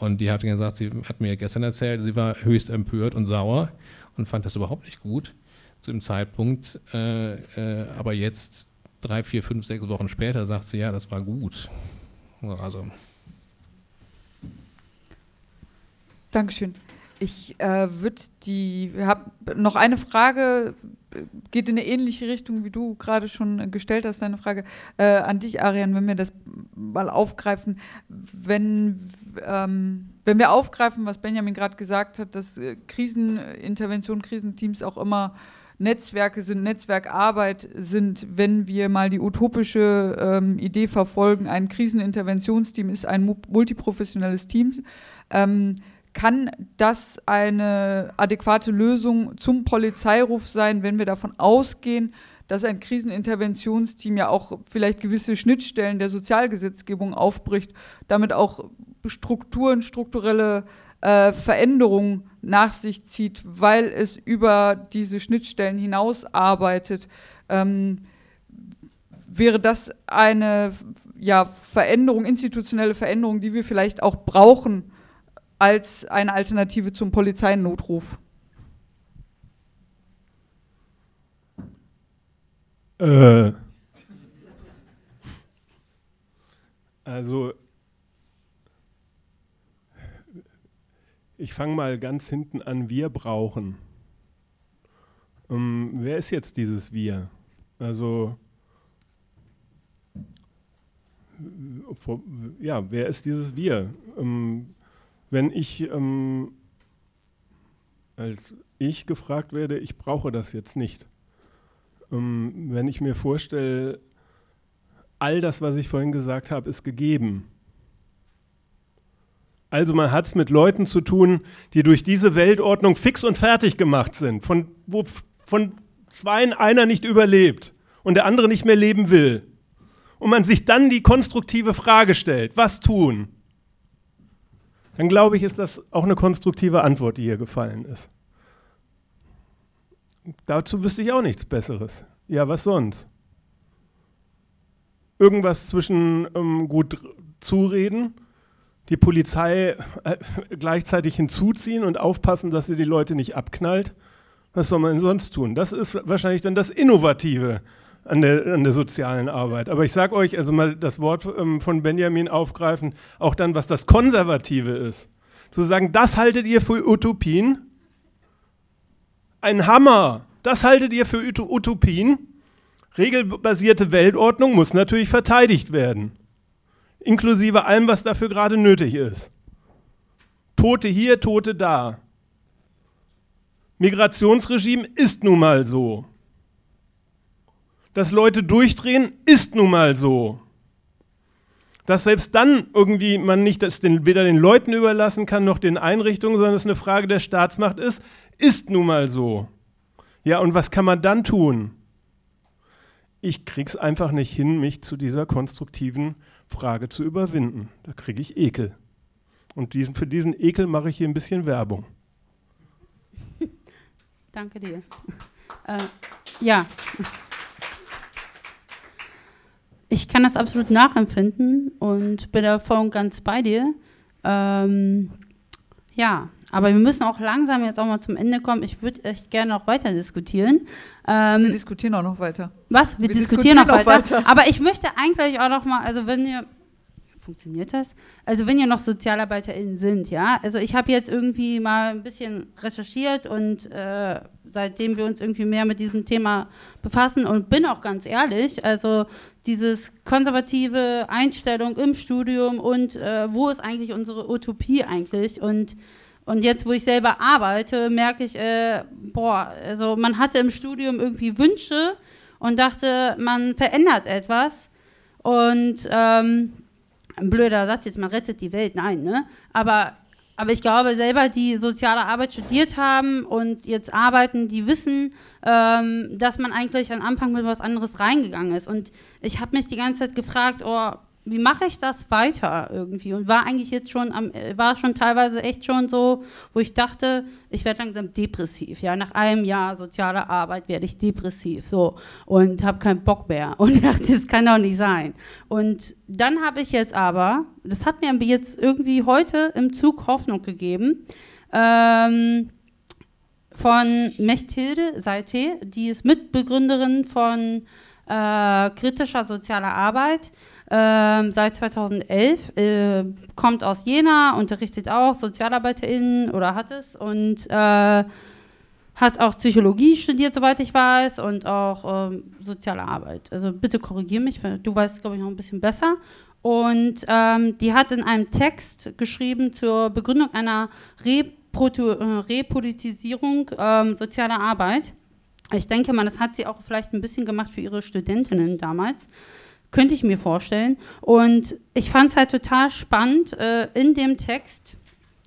Und die hat gesagt, sie hat mir gestern erzählt, sie war höchst empört und sauer und fand das überhaupt nicht gut zu dem Zeitpunkt. Äh, äh, aber jetzt, drei, vier, fünf, sechs Wochen später, sagt sie, ja, das war gut. Also. Dankeschön. Ich äh, würde die, habe noch eine Frage, geht in eine ähnliche Richtung, wie du gerade schon gestellt hast, deine Frage äh, an dich, Arian, wenn wir das mal aufgreifen. Wenn, ähm, wenn wir aufgreifen, was Benjamin gerade gesagt hat, dass äh, Krisenintervention, Krisenteams auch immer Netzwerke sind, Netzwerkarbeit sind, wenn wir mal die utopische ähm, Idee verfolgen, ein Kriseninterventionsteam ist ein multiprofessionelles Team. Ähm, kann das eine adäquate Lösung zum Polizeiruf sein, wenn wir davon ausgehen, dass ein Kriseninterventionsteam ja auch vielleicht gewisse Schnittstellen der Sozialgesetzgebung aufbricht, damit auch Strukturen, strukturelle äh, Veränderungen nach sich zieht, weil es über diese Schnittstellen hinaus arbeitet. Ähm, wäre das eine ja, Veränderung, institutionelle Veränderung, die wir vielleicht auch brauchen, als eine Alternative zum Polizeinotruf? Äh, also, ich fange mal ganz hinten an. Wir brauchen. Ähm, wer ist jetzt dieses Wir? Also, ja, wer ist dieses Wir? Ähm, wenn ich ähm, als ich gefragt werde, ich brauche das jetzt nicht. Ähm, wenn ich mir vorstelle, all das, was ich vorhin gesagt habe, ist gegeben. Also man hat es mit Leuten zu tun, die durch diese Weltordnung fix und fertig gemacht sind, von, wo von zweien einer nicht überlebt und der andere nicht mehr leben will. Und man sich dann die konstruktive Frage stellt, was tun? Dann glaube ich, ist das auch eine konstruktive Antwort, die hier gefallen ist. Dazu wüsste ich auch nichts Besseres. Ja, was sonst? Irgendwas zwischen ähm, gut zureden, die Polizei äh, gleichzeitig hinzuziehen und aufpassen, dass sie die Leute nicht abknallt. Was soll man denn sonst tun? Das ist wahrscheinlich dann das Innovative an der, an der sozialen Arbeit. Aber ich sage euch, also mal das Wort ähm, von Benjamin aufgreifen, auch dann, was das Konservative ist. Zu sagen, das haltet ihr für Utopien? Ein Hammer! Das haltet ihr für Utopien? Regelbasierte Weltordnung muss natürlich verteidigt werden. Inklusive allem, was dafür gerade nötig ist. Tote hier, Tote da. Migrationsregime ist nun mal so. Dass Leute durchdrehen, ist nun mal so. Dass selbst dann irgendwie man nicht das den, weder den Leuten überlassen kann noch den Einrichtungen, sondern es eine Frage der Staatsmacht ist, ist nun mal so. Ja, und was kann man dann tun? Ich krieg's einfach nicht hin, mich zu dieser konstruktiven Frage zu überwinden. Da kriege ich Ekel. Und diesen, für diesen Ekel mache ich hier ein bisschen Werbung. Danke dir. Äh, ja. Ich kann das absolut nachempfinden und bin da voll und ganz bei dir. Ähm, ja, aber wir müssen auch langsam jetzt auch mal zum Ende kommen. Ich würde echt gerne noch weiter diskutieren. Ähm, wir diskutieren auch noch weiter. Was? Wir, wir diskutieren, diskutieren, noch, weiter. weiter. Aber ich möchte eigentlich auch noch mal, also wenn ihr funktioniert das? Also wenn ihr noch SozialarbeiterInnen sind, ja. Also ich habe jetzt irgendwie mal ein bisschen recherchiert und äh, seitdem wir uns irgendwie mehr mit diesem Thema befassen und bin auch ganz ehrlich, also dieses konservative Einstellung im Studium und äh, wo ist eigentlich unsere Utopie eigentlich und und jetzt, wo ich selber arbeite, merke ich, äh, boah, also man hatte im Studium irgendwie Wünsche und dachte, man verändert etwas. Und ähm, ein blöder Satz jetzt, man rettet die Welt, nein, ne? Aber, aber ich glaube, selber, die soziale Arbeit studiert haben und jetzt arbeiten, die wissen, ähm, dass man eigentlich am Anfang mit was anderes reingegangen ist. Und ich habe mich die ganze Zeit gefragt, oh, wie mache ich das weiter irgendwie? Und war eigentlich jetzt schon am, äh, war schon teilweise echt schon so, wo ich dachte, ich werde langsam depressiv. Ja, nach einem Jahr sozialer Arbeit werde ich depressiv so und habe keinen Bock mehr und dachte, das kann doch nicht sein. Und dann habe ich jetzt aber, das hat mir jetzt irgendwie heute im Zug Hoffnung gegeben. Ähm, von Mechthilde Seite, die ist Mitbegründerin von äh, kritischer sozialer Arbeit ähm, seit 2011, äh, kommt aus Jena, unterrichtet auch SozialarbeiterInnen oder hat es und äh, hat auch Psychologie studiert, soweit ich weiß, und auch ähm, soziale Arbeit. Also bitte korrigiere mich, du weißt, glaube ich, noch ein bisschen besser. Und ähm, die hat in einem Text geschrieben zur Begründung einer Reprotu äh, Repolitisierung ähm, sozialer Arbeit. Ich denke mal, das hat sie auch vielleicht ein bisschen gemacht für ihre Studentinnen damals. Könnte ich mir vorstellen. Und ich fand es halt total spannend äh, in dem Text.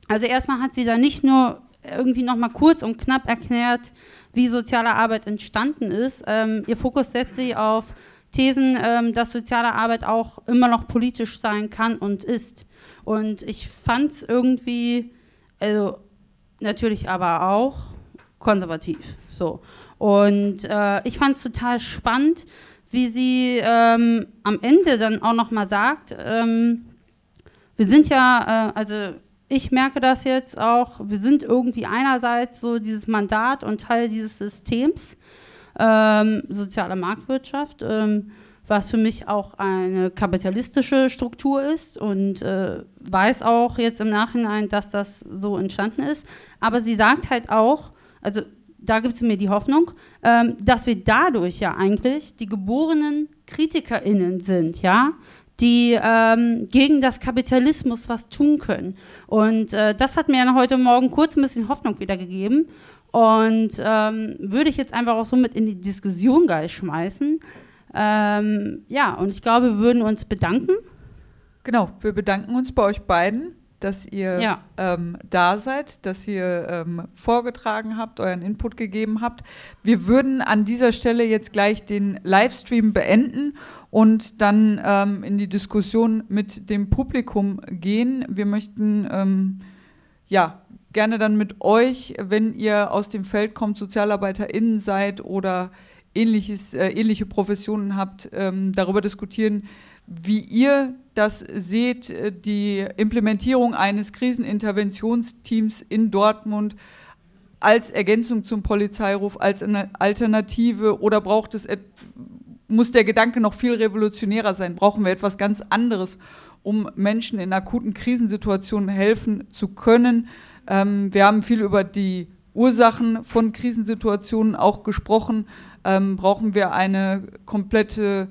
Also erstmal hat sie da nicht nur irgendwie nochmal kurz und knapp erklärt, wie soziale Arbeit entstanden ist. Ähm, ihr Fokus setzt sie auf Thesen, ähm, dass soziale Arbeit auch immer noch politisch sein kann und ist. Und ich fand es irgendwie, also natürlich aber auch konservativ. So. Und äh, ich fand es total spannend, wie sie ähm, am Ende dann auch nochmal sagt, ähm, wir sind ja, äh, also ich merke das jetzt auch, wir sind irgendwie einerseits so dieses Mandat und Teil dieses Systems, ähm, soziale Marktwirtschaft, ähm, was für mich auch eine kapitalistische Struktur ist und äh, weiß auch jetzt im Nachhinein, dass das so entstanden ist. Aber sie sagt halt auch, also da gibt es mir die Hoffnung, ähm, dass wir dadurch ja eigentlich die geborenen KritikerInnen sind, ja, die ähm, gegen das Kapitalismus was tun können. Und äh, das hat mir heute Morgen kurz ein bisschen Hoffnung wiedergegeben. Und ähm, würde ich jetzt einfach auch so mit in die Diskussion gleich schmeißen. Ähm, ja, und ich glaube, wir würden uns bedanken. Genau, wir bedanken uns bei euch beiden dass ihr Ja. ähm, da seid, dass ihr ähm, vorgetragen habt, euren Input gegeben habt. Wir würden an dieser Stelle jetzt gleich den Livestream beenden und dann ähm, in die Diskussion mit dem Publikum gehen. Wir möchten ähm, ja gerne dann mit euch, wenn ihr aus dem Feld kommt, SozialarbeiterInnen seid oder ähnliches, äh, ähnliche Professionen habt, ähm, darüber diskutieren, wie ihr das seht, äh, die Implementierung eines Kriseninterventionsteams in Dortmund als Ergänzung zum Polizeiruf, als eine Alternative oder braucht es, muss der Gedanke noch viel revolutionärer sein? Brauchen wir etwas ganz anderes, um Menschen in akuten Krisensituationen helfen zu können? Ähm, wir haben viel über die Ursachen von Krisensituationen auch gesprochen. Ähm, brauchen wir eine komplette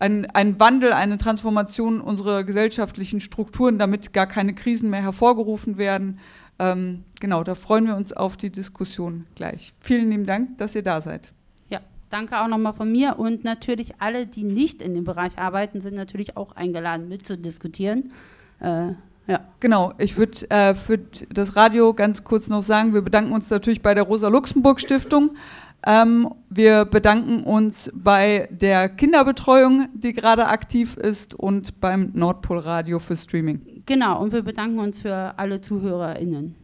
ein, ein Wandel, eine Transformation unserer gesellschaftlichen Strukturen, damit gar keine Krisen mehr hervorgerufen werden. Ähm, genau, da freuen wir uns auf die Diskussion gleich. Vielen lieben Dank, dass ihr da seid. Ja, danke auch nochmal von mir und natürlich alle, die nicht in dem Bereich arbeiten, sind natürlich auch eingeladen mitzudiskutieren. Äh, ja. Genau, ich würde äh, für das Radio ganz kurz noch sagen, wir bedanken uns natürlich bei der Rosa-Luxemburg-Stiftung. Ähm, wir bedanken uns bei der Kinderbetreuung, die gerade aktiv ist, und beim Nordpol Radio für Streaming. Genau, und wir bedanken uns für alle ZuhörerInnen.